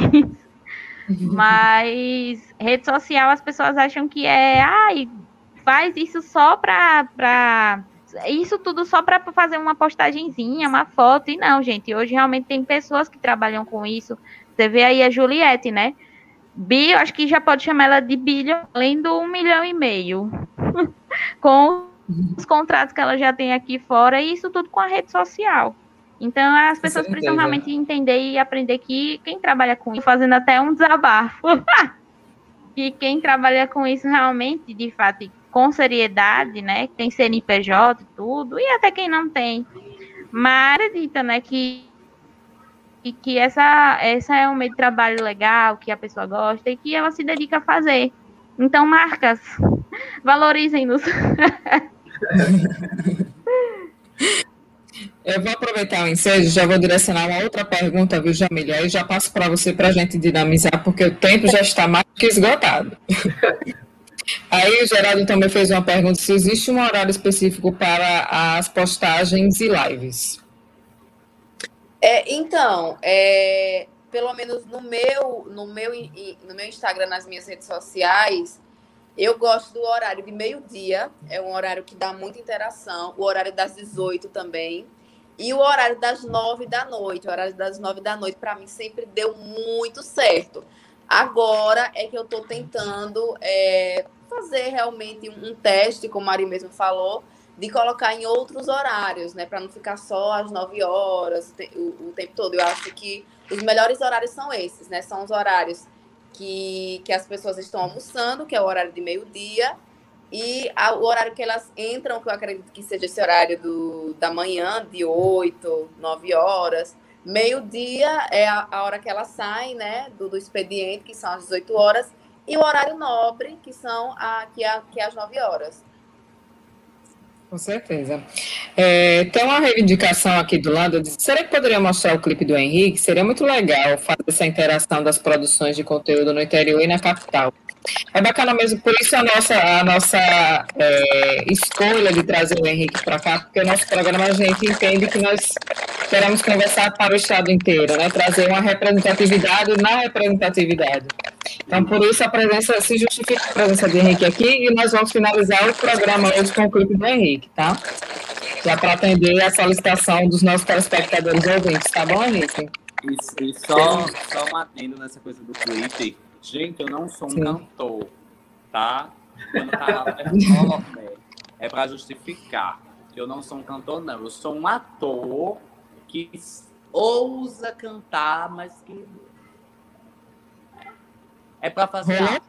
Speaker 9: Mas rede social as pessoas acham que é, ai, faz isso só para pra isso tudo só para fazer uma postagenzinha, uma foto. E não, gente, hoje realmente tem pessoas que trabalham com isso. Você vê aí a Juliette, né? Bi, acho que já pode chamar ela de bilhão, além do um milhão e meio. com os contratos que ela já tem aqui fora, e isso tudo com a rede social. Então, as pessoas precisam realmente entender e aprender que quem trabalha com isso, fazendo até um desabafo, que quem trabalha com isso realmente, de fato, com seriedade, né, tem CNPJ e tudo, e até quem não tem, mas acredita, né, que que essa, essa é um meio de trabalho legal, que a pessoa gosta e que ela se dedica a fazer. Então, marcas, valorizem-nos.
Speaker 3: Eu vou aproveitar o ensejo, já vou direcionar uma outra pergunta, viu, Jamília? Aí já passo para você para a gente dinamizar, porque o tempo já está mais que esgotado. Aí o Geraldo também fez uma pergunta se existe um horário específico para as postagens e lives.
Speaker 6: É, então, é, pelo menos no meu, no, meu, no meu Instagram, nas minhas redes sociais, eu gosto do horário de meio-dia, é um horário que dá muita interação, o horário das 18 também. E o horário das nove da noite, o horário das nove da noite, para mim, sempre deu muito certo. Agora é que eu estou tentando é, fazer realmente um teste, como a Mari mesmo falou, de colocar em outros horários, né? Para não ficar só às 9 horas o, o, tempo todo. Eu acho que os melhores horários são esses, né? São os horários que, que as pessoas estão almoçando, que é o horário de meio-dia, e a, o horário que elas entram, que eu acredito que seja esse horário do, da manhã, de 8, 9 horas. Meio-dia é a, a, hora que elas saem, né? Do, do expediente, que são às 18 horas. E o horário nobre, que são a, que é, que é às 9 horas.
Speaker 3: Com certeza. É, tem uma reivindicação aqui do lado. Será que poderia mostrar o clipe do Henrique? Seria muito legal fazer essa interação das produções de conteúdo no interior e na capital. É bacana mesmo, por isso a nossa, a nossa é, escolha de trazer o Henrique para cá, porque o nosso programa a gente entende que nós queremos conversar para o Estado inteiro, né? trazer uma representatividade na representatividade. Então, por isso a presença, se justifica a presença de Henrique aqui, e nós vamos finalizar o programa hoje com o clipe do Henrique, tá? Já para atender a solicitação dos nossos telespectadores ouvintes, tá bom, Henrique?
Speaker 7: E, e só, só um nessa coisa do clipe Gente, eu não sou um Sim. cantor, tá? Quando tá lá é para justificar. Eu não sou um cantor, não. Eu sou um ator que ousa cantar, mas que é para fazer
Speaker 3: Rolou?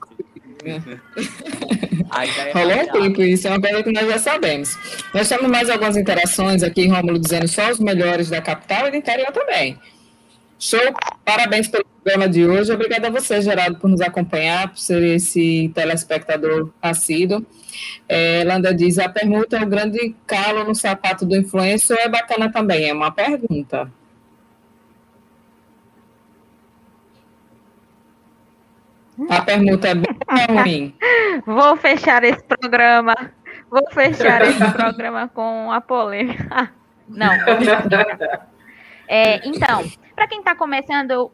Speaker 3: é Rolou um tempo, isso é uma coisa que nós já sabemos. Nós temos mais algumas interações aqui, Rômulo, dizendo só os melhores da capital e do interior também. Show, parabéns pelo programa de hoje. Obrigada a você, Geraldo, por nos acompanhar, por ser esse telespectador assíduo. É, Landa diz: a pergunta é o grande calo no sapato do influencer é bacana também? É uma pergunta. A pergunta é bem ruim.
Speaker 9: Vou fechar esse programa. Vou fechar esse programa com a polêmica. Não. É, então, para quem está começando,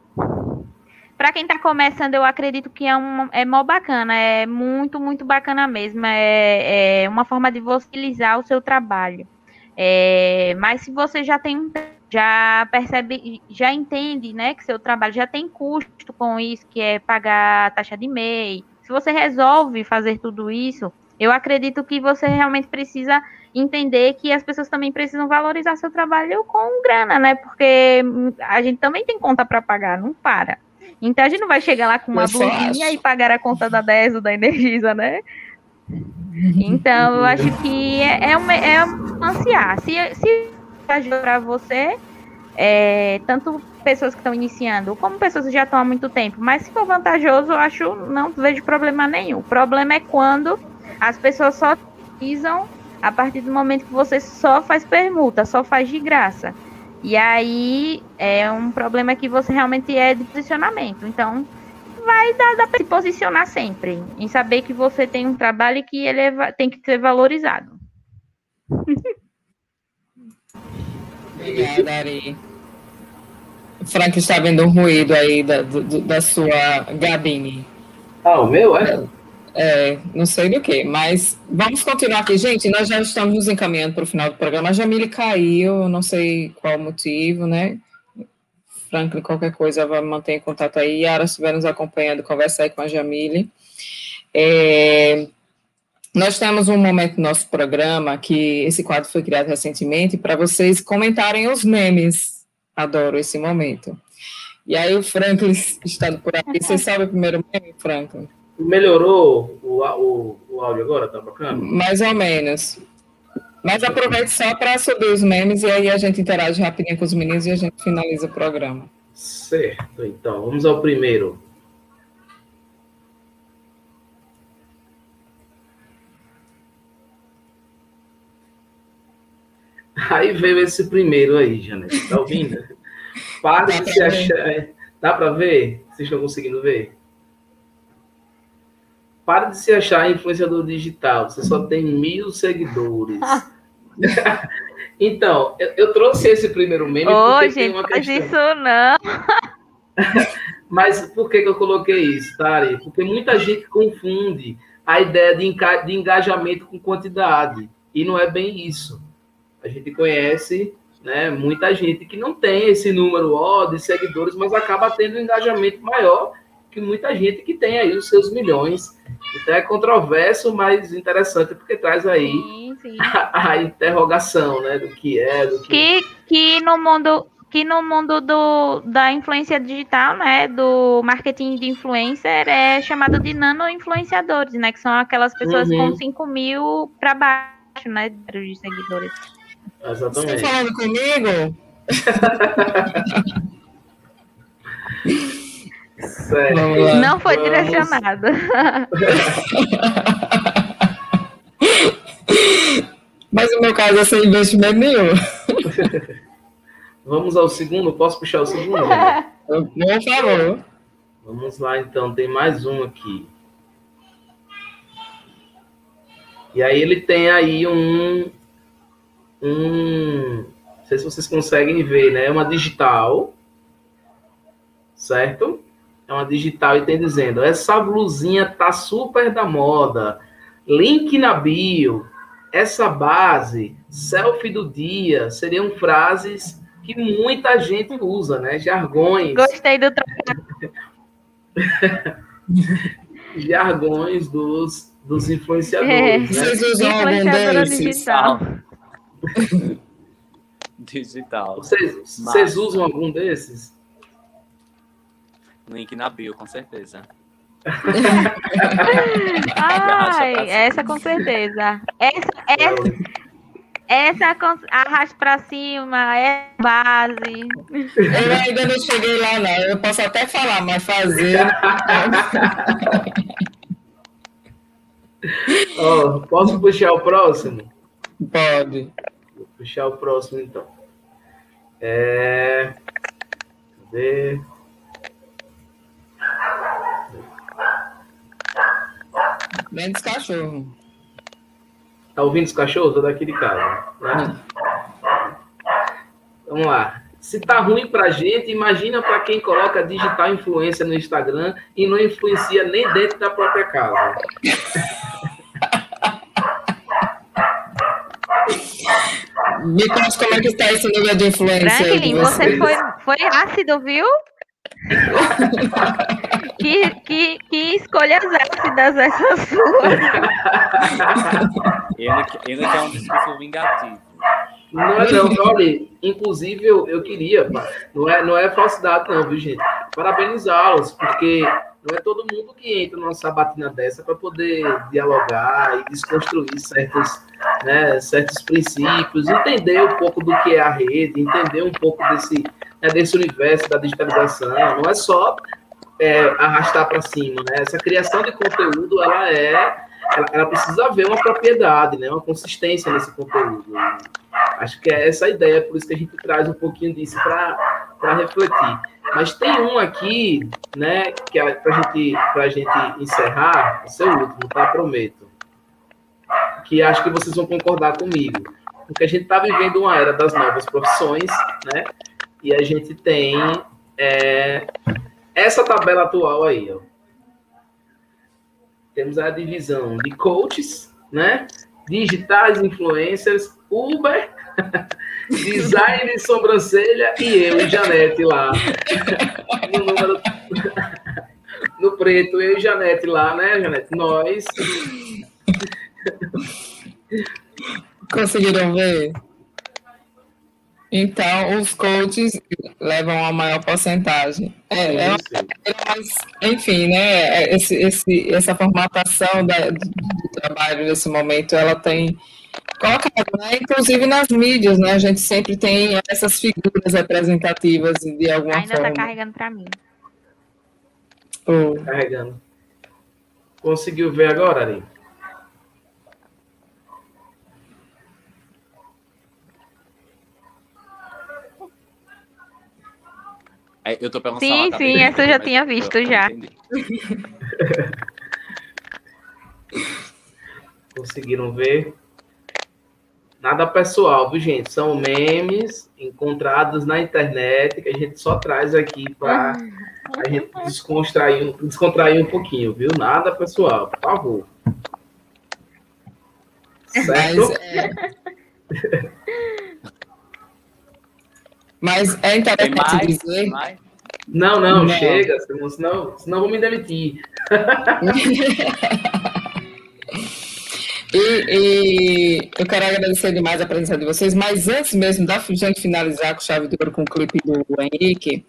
Speaker 9: para quem está começando, eu acredito que é, um, é mó bacana, é muito, muito bacana mesmo. É, é uma forma de você utilizar o seu trabalho. É, mas se você já tem já percebe, já entende, né, que seu trabalho já tem custo com isso, que é pagar a taxa de MEI. Se você resolve fazer tudo isso, eu acredito que você realmente precisa entender que as pessoas também precisam valorizar seu trabalho com grana, né? Porque a gente também tem conta para pagar, não para. Então a gente não vai chegar lá com uma blusinha e pagar a conta da 10 ou da Energisa, né? Então eu acho que é, é, uma, é ansiar. Se, se para você, é, tanto pessoas que estão iniciando, como pessoas que já estão há muito tempo, mas se for vantajoso, eu acho, não vejo problema nenhum. O problema é quando as pessoas só utilizam a partir do momento que você só faz permuta, só faz de graça. E aí é um problema que você realmente é de posicionamento. Então, vai dar, dar para se posicionar sempre, em saber que você tem um trabalho que ele é, tem que ser valorizado.
Speaker 3: Obrigada, Ari. Frank está vendo um ruído aí da, do, da sua gabine.
Speaker 4: Ah, o meu, é?
Speaker 3: É, não sei do que, mas vamos continuar aqui. Gente, nós já estamos nos encaminhando para o final do programa. A Jamile caiu, não sei qual motivo, né? Franklin, qualquer coisa, vai manter em contato aí. Yara, se estiver nos acompanhando, conversa aí com a Jamile. É, nós temos um momento no nosso programa que esse quadro foi criado recentemente para vocês comentarem os memes. Adoro esse momento. E aí o Franklin está por aqui. Você sabe o primeiro meme, Franklin?
Speaker 4: Melhorou o, o, o áudio agora? Tá bacana?
Speaker 3: Mais ou menos. Mas aproveite só para subir os memes e aí a gente interage rapidinho com os meninos e a gente finaliza o programa.
Speaker 4: Certo, então, vamos ao primeiro. Aí veio esse primeiro aí, Janete. Tá ouvindo? Para de se achar. Dá para ver? Vocês estão conseguindo ver? Para de se achar influenciador digital. Você só tem mil seguidores. então, eu, eu, trouxe esse primeiro meme.
Speaker 9: Ô, gente, tem uma faz questão. isso não.
Speaker 4: Mas por que, que eu coloquei isso, Tari? Porque muita gente confunde a ideia de, de engajamento com quantidade. E não é bem isso. A gente conhece né, muita gente que não tem esse número ó, de seguidores, mas acaba tendo um engajamento maior que muita gente que tem aí os seus milhões Então é controverso, mas interessante, porque traz aí
Speaker 9: Sim, sim.
Speaker 4: a, a interrogação, né? Do que é, do que.
Speaker 9: Que, que no mundo que no mundo do, da influência digital, né, do marketing de influencer, é chamado de nano-influenciadores, né, que são aquelas pessoas
Speaker 4: Uhum.
Speaker 9: com 5 mil para baixo, né, de seguidores.
Speaker 3: Você
Speaker 4: Exatamente.
Speaker 3: tá falando comigo? Lá.
Speaker 9: Não foi
Speaker 4: vamos.
Speaker 9: direcionado.
Speaker 3: Mas o meu caso é sem investimento nenhum.
Speaker 4: Vamos ao segundo. Posso puxar o segundo? né?
Speaker 3: Por favor.
Speaker 4: Vamos lá, então. Tem mais um aqui. E aí ele tem aí um, um, não sei se vocês conseguem ver, né? É uma digital, certo? É uma digital e tem dizendo: essa blusinha tá super da moda. Link na bio. Essa base, selfie do dia, seriam frases que muita gente usa, né? Jargões.
Speaker 9: Gostei do
Speaker 4: jargões dos, dos
Speaker 9: É.
Speaker 4: influenciadores, né?
Speaker 3: Vocês usam algum
Speaker 9: Influenciadora
Speaker 3: desses?
Speaker 9: digital.
Speaker 7: Digital.
Speaker 4: Vocês, vocês usam algum desses?
Speaker 7: Link na bio, com certeza.
Speaker 9: Ai, essa com certeza. Essa, essa, essa com- arraste pra cima, é base.
Speaker 3: Eu ainda não cheguei lá, não. Eu posso até falar, mas fazer.
Speaker 4: Ó, posso puxar o próximo?
Speaker 3: Pode.
Speaker 4: Vou puxar o próximo, então. É... Cadê?
Speaker 3: Menos cachorro.
Speaker 4: Tá ouvindo os cachorros? Tô daqui de casa. Né? Vamos lá. Se tá ruim pra gente, imagina pra quem coloca digital influência no Instagram e não influencia nem dentro da própria casa.
Speaker 3: Me conta como é que está esse nível de influência
Speaker 9: Franklin, você
Speaker 3: vocês.
Speaker 9: foi, foi ácido, viu? que, que, que escolhas ácidas essas suas.
Speaker 7: Ele, que- ele que é um discurso vingativo.
Speaker 4: Não é não, olha, inclusive eu, eu queria, não é, não é falsidade não, viu gente? Parabenizá-los, porque não é todo mundo que entra numa sabatina dessa para poder dialogar e desconstruir certos, né, certos princípios, entender um pouco do que é a rede, entender um pouco desse, né, desse universo da digitalização, não é só é, arrastar para cima, né? Essa criação de conteúdo, ela é, ela, ela precisa haver uma propriedade, né, uma consistência nesse conteúdo. Acho que é essa a ideia, por isso que a gente traz um pouquinho disso para refletir. Mas tem um aqui, né, que é para gente, a gente encerrar, esse é o último, tá? Prometo. Que acho que vocês vão concordar comigo. Porque a gente está vivendo uma era das novas profissões, né? E a gente tem é, essa tabela atual aí, ó. Temos a divisão de coaches, né? Digitais influencers, Uber, design de sobrancelha e eu e Janete lá. No número. No preto, eu e Janete lá, né, Janete? Nós.
Speaker 3: Conseguiram ver? Então, os coaches levam a maior porcentagem. É, é uma- mas, enfim, né? Esse, esse, essa formatação da, do, do trabalho nesse momento, ela tem colocado, né? Inclusive nas mídias, né? A gente sempre tem essas figuras representativas de alguma
Speaker 9: Ainda tá
Speaker 3: forma.
Speaker 9: carregando pra mim.
Speaker 3: Pô,
Speaker 4: Carregando. Conseguiu ver agora, Ari?
Speaker 7: Eu tô
Speaker 9: Sim, sim, essa eu já
Speaker 7: mas
Speaker 9: tinha visto,
Speaker 7: eu-
Speaker 9: já.
Speaker 4: Conseguiram ver? Nada pessoal, viu, gente? São memes encontrados na internet que a gente só traz aqui para a gente descontrair, um- descontrair um pouquinho, viu? Nada pessoal, por favor.
Speaker 3: mas,
Speaker 4: Certo?
Speaker 3: é... mas é interessante
Speaker 7: mais?
Speaker 3: dizer
Speaker 7: mais?
Speaker 4: Não, não, não. chega, senão, senão vou me demitir.
Speaker 3: E, e, eu quero agradecer demais a presença de vocês, mas antes mesmo da gente finalizar com chave de ouro com o clipe do Henrique,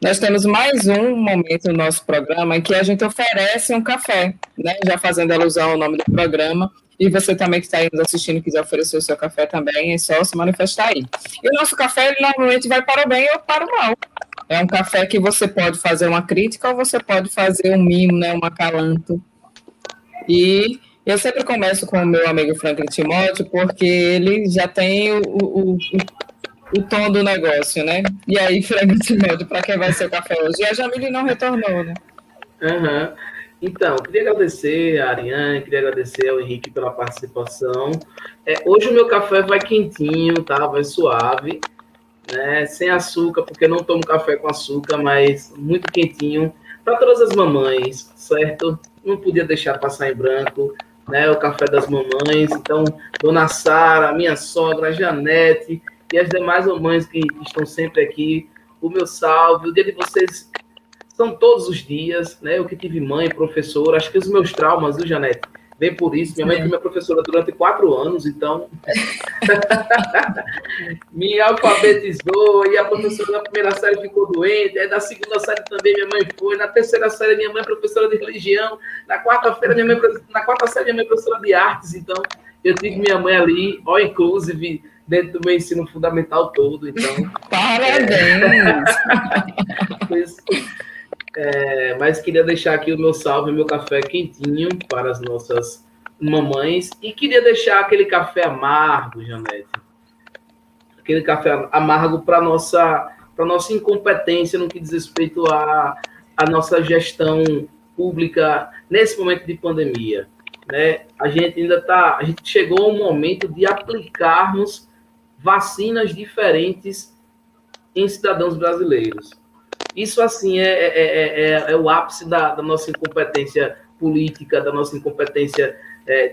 Speaker 3: nós temos mais um momento no nosso programa em que a gente oferece um café, né? Já fazendo alusão ao nome do programa. E você também que está aí nos assistindo quiser oferecer o seu café também, é só se manifestar aí. E o nosso café, ele normalmente vai para o bem ou para o mal. É um café que você pode fazer uma crítica ou você pode fazer um mimo, né, um acalanto. E eu sempre começo com o meu amigo Franklin Timóteo, porque ele já tem o, o, o, o tom do negócio, né? E aí, Franklin Timóteo, para quem vai ser o café hoje? E a Jamile não retornou, né?
Speaker 4: Uhum. Então, queria agradecer a Ariane, queria agradecer ao Henrique pela participação. É, hoje o meu café vai quentinho, tá? Vai suave, né? Sem açúcar, porque eu não tomo café com açúcar, mas muito quentinho. Para todas as mamães, certo? Não podia deixar passar em branco né, o café das mamães. Então, Dona Sara, minha sogra, Janete e as demais mamães que, estão sempre aqui, o meu salve. O dia de vocês são todos os dias, né? Eu que tive mãe, professora, acho que os meus traumas, viu, Janete? Vem por isso. Minha mãe foi minha professora durante quatro anos, então. me alfabetizou, e a professora da primeira série ficou doente, aí da segunda série também minha mãe foi, na terceira série minha mãe é professora de religião, na quarta-feira minha mãe na quarta série minha mãe é professora de artes, então eu tive minha mãe ali, ó, inclusive, dentro do meu ensino fundamental todo, então.
Speaker 3: Parabéns!
Speaker 4: É, é, mas queria deixar aqui o meu salve, meu café quentinho para as nossas mamães. E queria deixar aquele café amargo, Janete. Aquele café amargo para nossa para nossa incompetência no que diz respeito à, à nossa gestão pública nesse momento de pandemia. Né? A gente ainda está, a gente chegou ao momento de aplicarmos vacinas diferentes em cidadãos brasileiros. Isso, assim, é, é, é, é, o ápice da, da, nossa incompetência política, da nossa incompetência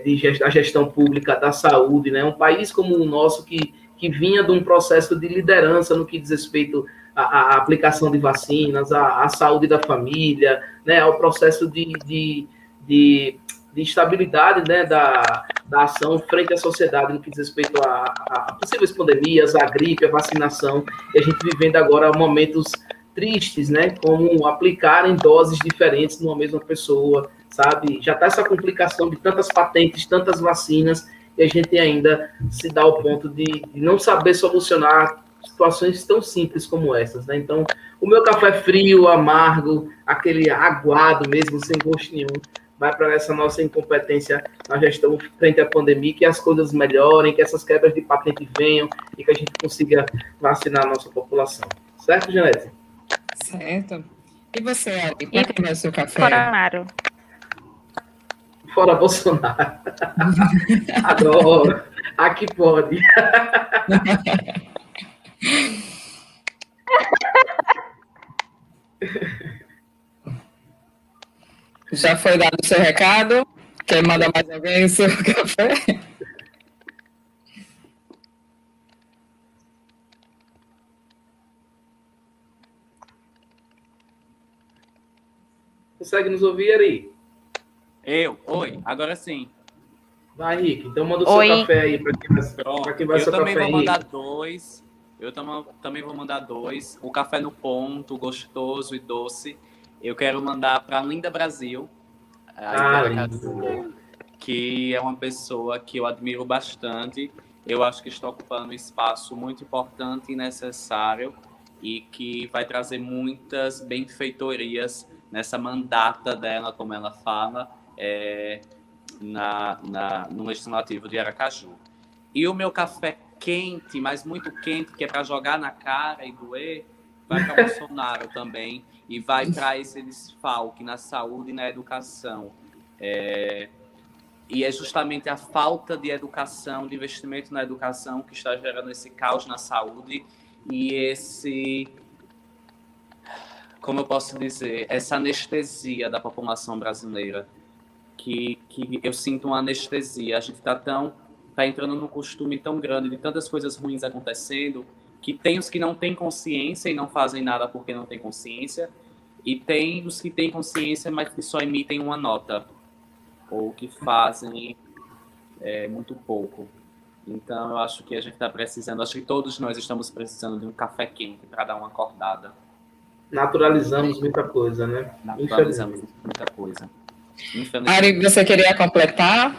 Speaker 4: de gest, da gestão pública, da saúde, né? Um país como o nosso, que, que vinha de um processo de liderança no que diz respeito à, à aplicação de vacinas, à, à, saúde da família, né? ao processo de, de, de, de estabilidade né? da, da ação frente à sociedade no que diz respeito a, a possíveis pandemias, a gripe, a vacinação, e a gente vivendo agora momentos tristes, né? Como aplicar em doses diferentes numa mesma pessoa, sabe? Já está essa complicação de tantas patentes, tantas vacinas, e a gente ainda se dá ao ponto de, de não saber solucionar situações tão simples como essas, né? Então, o meu café frio, amargo, aquele aguado mesmo, sem gosto nenhum, vai para essa nossa incompetência na gestão frente à pandemia, que as coisas melhorem, que essas quebras de patente venham e que a gente consiga vacinar a nossa população. Certo, Janete?
Speaker 3: Certo. E você, Elbi, para quem é o seu café?
Speaker 9: Bolsonaro.
Speaker 4: Fora Bolsonaro. Adoro. Aqui pode.
Speaker 3: Já foi dado o seu recado? Quer mandar mais alguém o seu café?
Speaker 4: Consegue nos ouvir, Ari?
Speaker 7: Eu? Oi, agora sim.
Speaker 4: Vai, Rick. Então manda o seu Oi. café aí para quem vai, pra quem vai
Speaker 7: Eu também vou mandar dois. Eu tam, também vou mandar dois. O café no ponto, gostoso e doce. Eu quero mandar para Linda Brasil.
Speaker 4: Ah,
Speaker 7: que é uma pessoa que eu admiro bastante. Eu acho que está ocupando um espaço muito importante e necessário e que vai trazer muitas benfeitorias nessa mandata dela, como ela fala, é, na, na, no legislativo de Aracaju. E o meu café quente, mas muito quente, que é para jogar na cara e doer, vai para Bolsonaro também e vai para esse desfalque na saúde e na educação. É, e é justamente a falta de educação, de investimento na educação, que está gerando esse caos na saúde e esse como eu posso dizer, essa anestesia da população brasileira, que, que eu sinto uma anestesia. A gente está tão, tá entrando num costume tão grande de tantas coisas ruins acontecendo que tem os que não têm consciência e não fazem nada porque não têm consciência, e tem os que têm consciência, mas que só emitem uma nota, ou que fazem é, muito pouco. Então, eu acho que a gente está precisando, acho que todos nós estamos precisando de um café quente para dar uma acordada.
Speaker 4: Naturalizamos muita coisa, né?
Speaker 7: Naturalizamos muita coisa.
Speaker 3: Ari, você queria completar?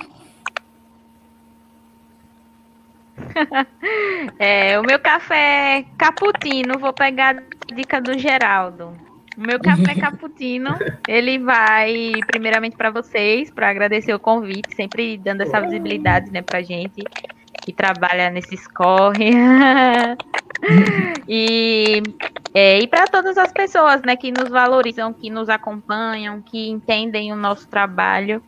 Speaker 9: é, o meu café é cappuccino, vou pegar a dica do Geraldo. O meu café cappuccino, ele vai primeiramente para vocês, para agradecer o convite, sempre dando essa visibilidade, né, pra gente que trabalha nesses corre. e é, e para todas as pessoas, né, que nos valorizam, que nos acompanham, que entendem o nosso trabalho,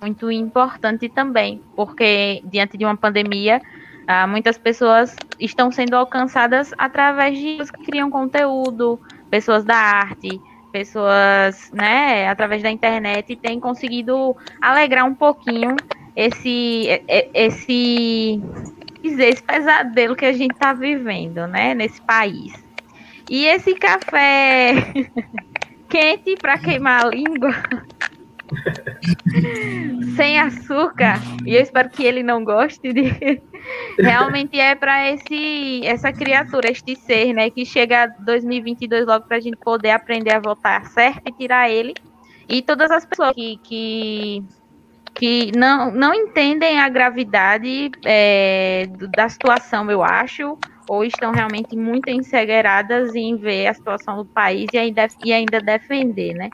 Speaker 9: muito importante também, porque diante de uma pandemia, ah, muitas pessoas estão sendo alcançadas através de pessoas que criam conteúdo, pessoas da arte, pessoas, né, através da internet, e têm conseguido alegrar um pouquinho esse, esse, esse pesadelo que a gente está vivendo, né, nesse país. E esse café quente para queimar a língua sem açúcar, e eu espero que ele não goste de. Realmente é para esse essa criatura, este ser, né, que chega 2022 logo para a gente poder aprender a votar certo e tirar ele. E todas as pessoas que, que, que não, não entendem a gravidade é, da situação, eu acho, ou estão realmente muito encegueiradas em ver a situação do país e ainda, e ainda defender, né?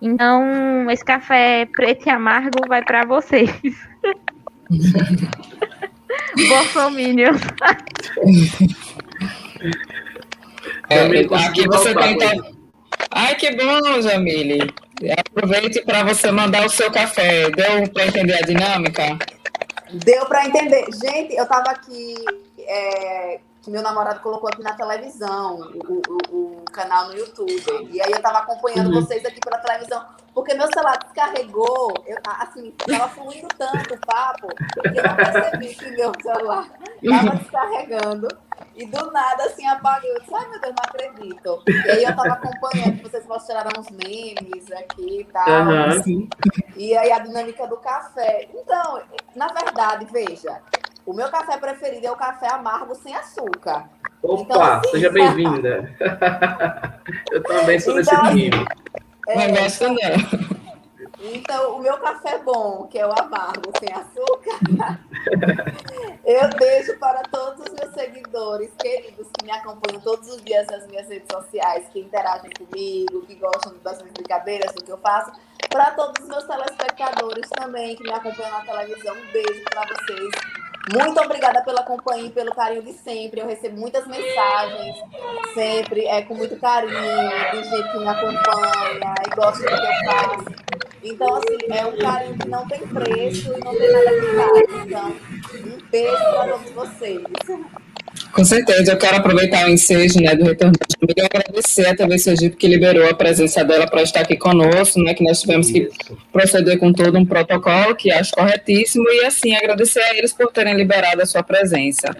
Speaker 9: Então, esse café preto e amargo vai para vocês. Bolsominions.
Speaker 3: É, aqui você tenta. Ai, que bom, Jamile. Aproveite para você mandar o seu café. Deu para entender a dinâmica?
Speaker 6: Deu para entender. Gente, eu estava aqui é, que meu namorado colocou aqui na televisão, o, o, o canal no YouTube. E aí eu tava acompanhando uhum. vocês aqui pela televisão, porque meu celular descarregou, eu, assim, tava fluindo tanto o papo, que eu não percebi que meu celular tava descarregando. E do nada, assim, apagou. Eu disse, ai meu Deus, não acredito. E aí eu tava acompanhando, vocês mostraram uns memes aqui e tal. Uhum. E aí a dinâmica do café. Então, na verdade, veja, o meu café preferido é o café amargo sem açúcar.
Speaker 4: Opa, então, assim, seja bem-vinda. Eu também sou desse então, time.
Speaker 3: É, não gosto não.
Speaker 6: Então, o meu café bom, que é o amargo sem açúcar, eu deixo para todos os meus seguidores queridos que me acompanham todos os dias nas minhas redes sociais, que interagem comigo, que gostam das minhas brincadeiras, do que eu faço. Para todos os meus telespectadores também que me acompanham na televisão, um beijo para vocês. Muito obrigada pela companhia e pelo carinho de sempre. Eu recebo muitas mensagens, sempre, é com muito carinho, de gente que me acompanha e gosta do que eu faço. Então, assim, é um carinho que não tem preço e não tem nada que pague. Então, um beijo para todos vocês.
Speaker 3: Com certeza, eu quero aproveitar o ensejo né, do retorno da família e agradecer a TV Sergipe que liberou a presença dela para estar aqui conosco, né, que nós tivemos que proceder com todo um protocolo, que acho corretíssimo, e assim, agradecer a eles por terem liberado a sua presença.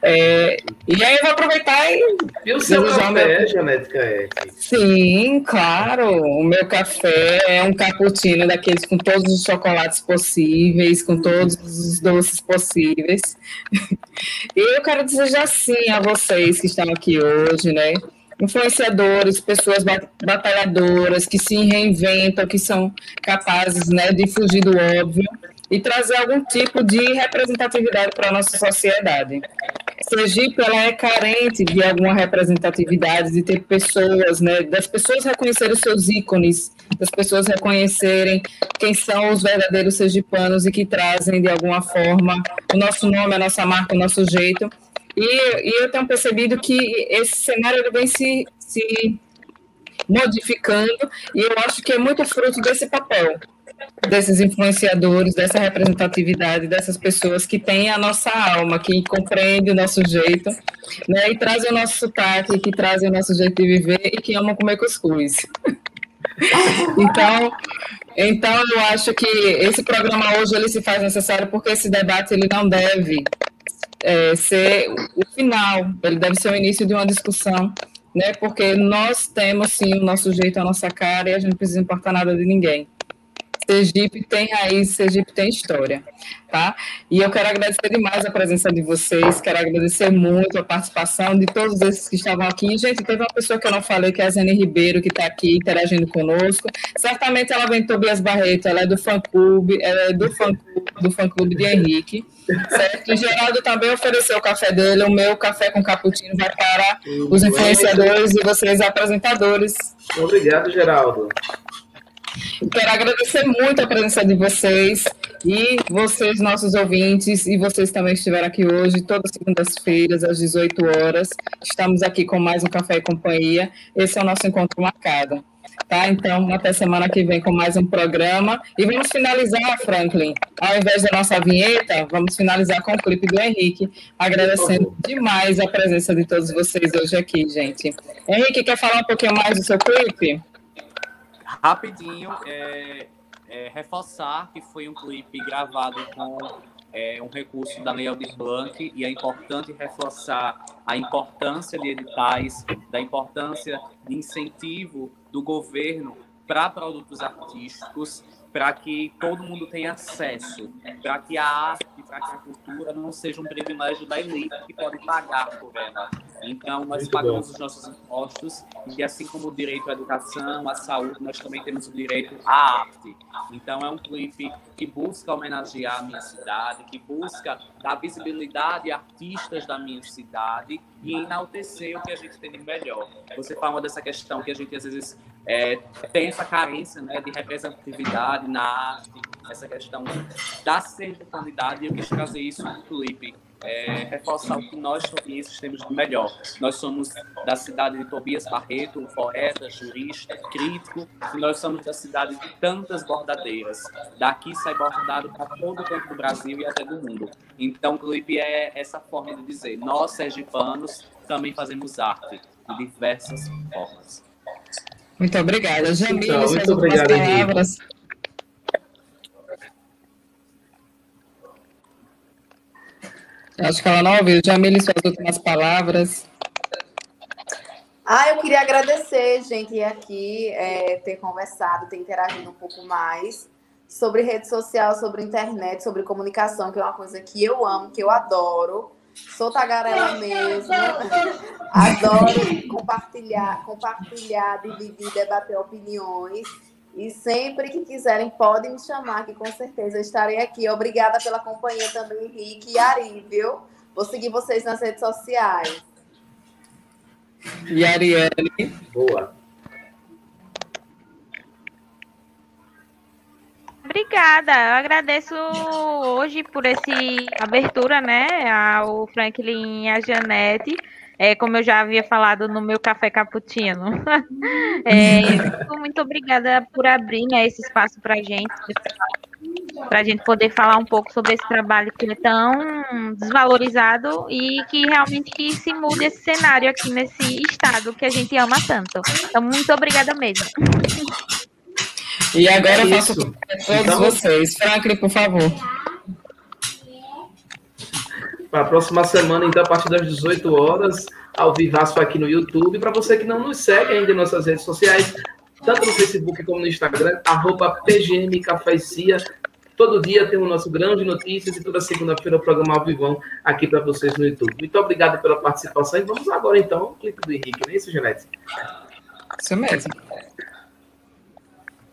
Speaker 3: É, e aí eu vou aproveitar e.
Speaker 4: E o seu café. Janete Caete?
Speaker 3: Sim, claro. O meu café é um cappuccino daqueles com todos os chocolates possíveis, com todos os doces possíveis. E eu quero desejar sim a vocês que estão aqui hoje, né? Influenciadores, pessoas batalhadoras que se reinventam, que são capazes né, de fugir do óbvio e trazer algum tipo de representatividade para a nossa sociedade. Sergipe ela é carente de alguma representatividade, de ter pessoas, né, das pessoas reconhecerem os seus ícones, das pessoas reconhecerem quem são os verdadeiros sergipanos e que trazem de alguma forma o nosso nome, a nossa marca, o nosso jeito. E, e eu tenho percebido que esse cenário vem se, se modificando e eu acho que é muito fruto desse papel desses influenciadores, dessa representatividade, dessas pessoas que têm a nossa alma, que compreendem o nosso jeito, né, e trazem o nosso sotaque, que trazem o nosso jeito de viver e que amam comer cuscuz. então, então eu acho que esse programa hoje ele se faz necessário porque esse debate ele não deve é, ser o final, ele deve ser o início de uma discussão, né? Porque nós temos sim o nosso jeito, a nossa cara, e a gente não precisa importar nada de ninguém. Sergipe tem raiz, Sergipe tem história, tá? E eu quero agradecer demais a presença de vocês, quero agradecer muito a participação de todos esses que estavam aqui. Gente, teve uma pessoa que eu não falei, que é a Zene Ribeiro, que está aqui interagindo conosco. Certamente ela vem Tobias Barreto, ela é do fã-clube, ela é do fã-clube do fã -clube de Henrique, certo? E Geraldo também ofereceu o café dele, o meu café com cappuccino vai para os influenciadores e vocês apresentadores.
Speaker 4: Obrigado, Geraldo.
Speaker 3: Quero agradecer muito a presença de vocês e vocês, nossos ouvintes, e vocês também estiveram aqui hoje, todas as segundas-feiras, às 18 horas. Estamos aqui com mais um Café e Companhia. Esse é o nosso encontro marcado. Tá? Então, até semana que vem com mais um programa. E vamos finalizar, Franklin. Ao invés da nossa vinheta, vamos finalizar com o clipe do Henrique, agradecendo demais a presença de todos vocês hoje aqui, gente. Henrique, quer falar um pouquinho mais do seu clipe?
Speaker 7: Rapidinho, é, é, reforçar que foi um clipe gravado com é, um recurso da Lei Aldir Blanc e é importante reforçar a importância de editais, da importância de incentivo do governo para produtos artísticos para que todo mundo tenha acesso, para que a arte, para que a cultura não seja um privilégio da elite que pode pagar por ela. Então, nós Muito pagamos bom. os nossos impostos e, assim como o direito à educação, à saúde, nós também temos o direito à arte. Então, é um clipe que busca homenagear a minha cidade, que busca dar visibilidade a artistas da minha cidade e enaltecer o que a gente tem de melhor. Você fala dessa questão que a gente, às vezes, é, tem essa carência né, de representatividade na arte, essa questão da servidão e eu quis trazer isso no clipe. É, reforçar o que nós tobienses temos de melhor. Nós somos da cidade de Tobias Barreto, um poeta, jurista, crítico, e nós somos da cidade de tantas bordadeiras. Daqui sai bordado para todo o canto do Brasil e até do mundo. Então, o clipe é essa forma de dizer: nós, sergipanos, também fazemos arte de diversas formas.
Speaker 3: Muito obrigada. Jamile, então, muito obrigada, palavras. Acho que ela não ouviu. Jamile, suas últimas palavras.
Speaker 6: Ah, eu queria agradecer, gente, aqui, é, ter conversado, ter interagido um pouco mais sobre rede social, sobre internet, sobre comunicação, que é uma coisa que eu amo, que eu adoro. Sou tagarela mesmo. Adoro compartilhar, compartilhar, dividir, debater opiniões. E sempre que quiserem, podem me chamar, que com certeza eu estarei aqui. Obrigada pela companhia também, Henrique e Ari, viu? Vou seguir vocês nas redes sociais.
Speaker 3: E Ariane?
Speaker 4: Boa.
Speaker 9: Obrigada, eu agradeço hoje por essa abertura, né, ao Franklin e a Janete. É, como eu já havia falado no meu café cappuccino. é, muito obrigada por abrir né, esse espaço para a gente, para a gente poder falar um pouco sobre esse trabalho que é tão desvalorizado e que realmente que se mude esse cenário aqui nesse estado que a gente ama tanto. Então, muito obrigada mesmo.
Speaker 3: E agora é eu faço todos então, vocês. Franklin, por favor.
Speaker 4: Para a próxima semana, então, a partir das 18 horas, ao vivaço aqui no YouTube. Para você que não nos segue ainda em nossas redes sociais, tanto no Facebook como no Instagram, arroba PGM Cafecia. Todo dia tem o nosso grão de notícias e toda segunda-feira o programa ao vivão aqui para vocês no YouTube. Muito obrigado pela participação e vamos agora então ao clipe do Henrique, não é isso, Janete?
Speaker 3: Isso mesmo.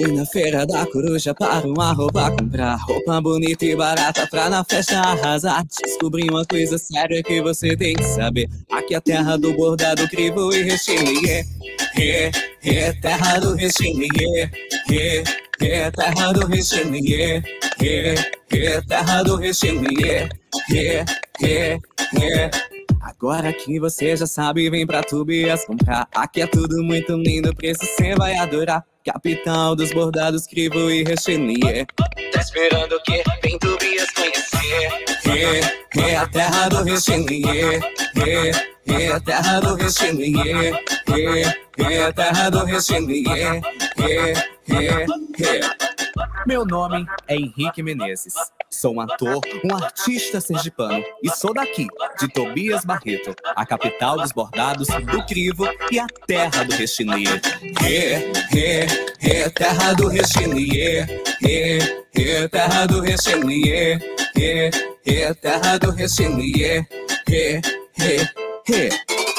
Speaker 10: Fui na feira da coruja para uma roupa comprar roupa bonita e barata pra na festa arrasar. Descobri uma coisa séria que você tem que saber. Aqui é a terra do bordado crivo e recheio. Yeah, yeah, yeah, terra do recheio. Yeah, yeah, yeah, terra do recheio. Yeah, yeah, yeah, terra do recheio. Yeah, yeah, yeah, yeah. Agora que você já sabe, vem pra Tubias comprar. Aqui é tudo muito lindo, preço você vai adorar.
Speaker 7: Capital dos bordados crivo e rechenier. Tá esperando o quê? Vem Tobias conhecer. É, é a terra do rechenier. É, é a terra do rechenier. É, é a terra do rechenier. É, é, é. Meu nome é Henrique Menezes. Sou um ator, um artista sergipano e sou daqui, de Tobias Barreto, a capital dos bordados, do crivo e a terra do rechinier. É, é, é, terra do rechinier. É, é, terra do rechinier. É, é, terra do rechinier. É, é, é.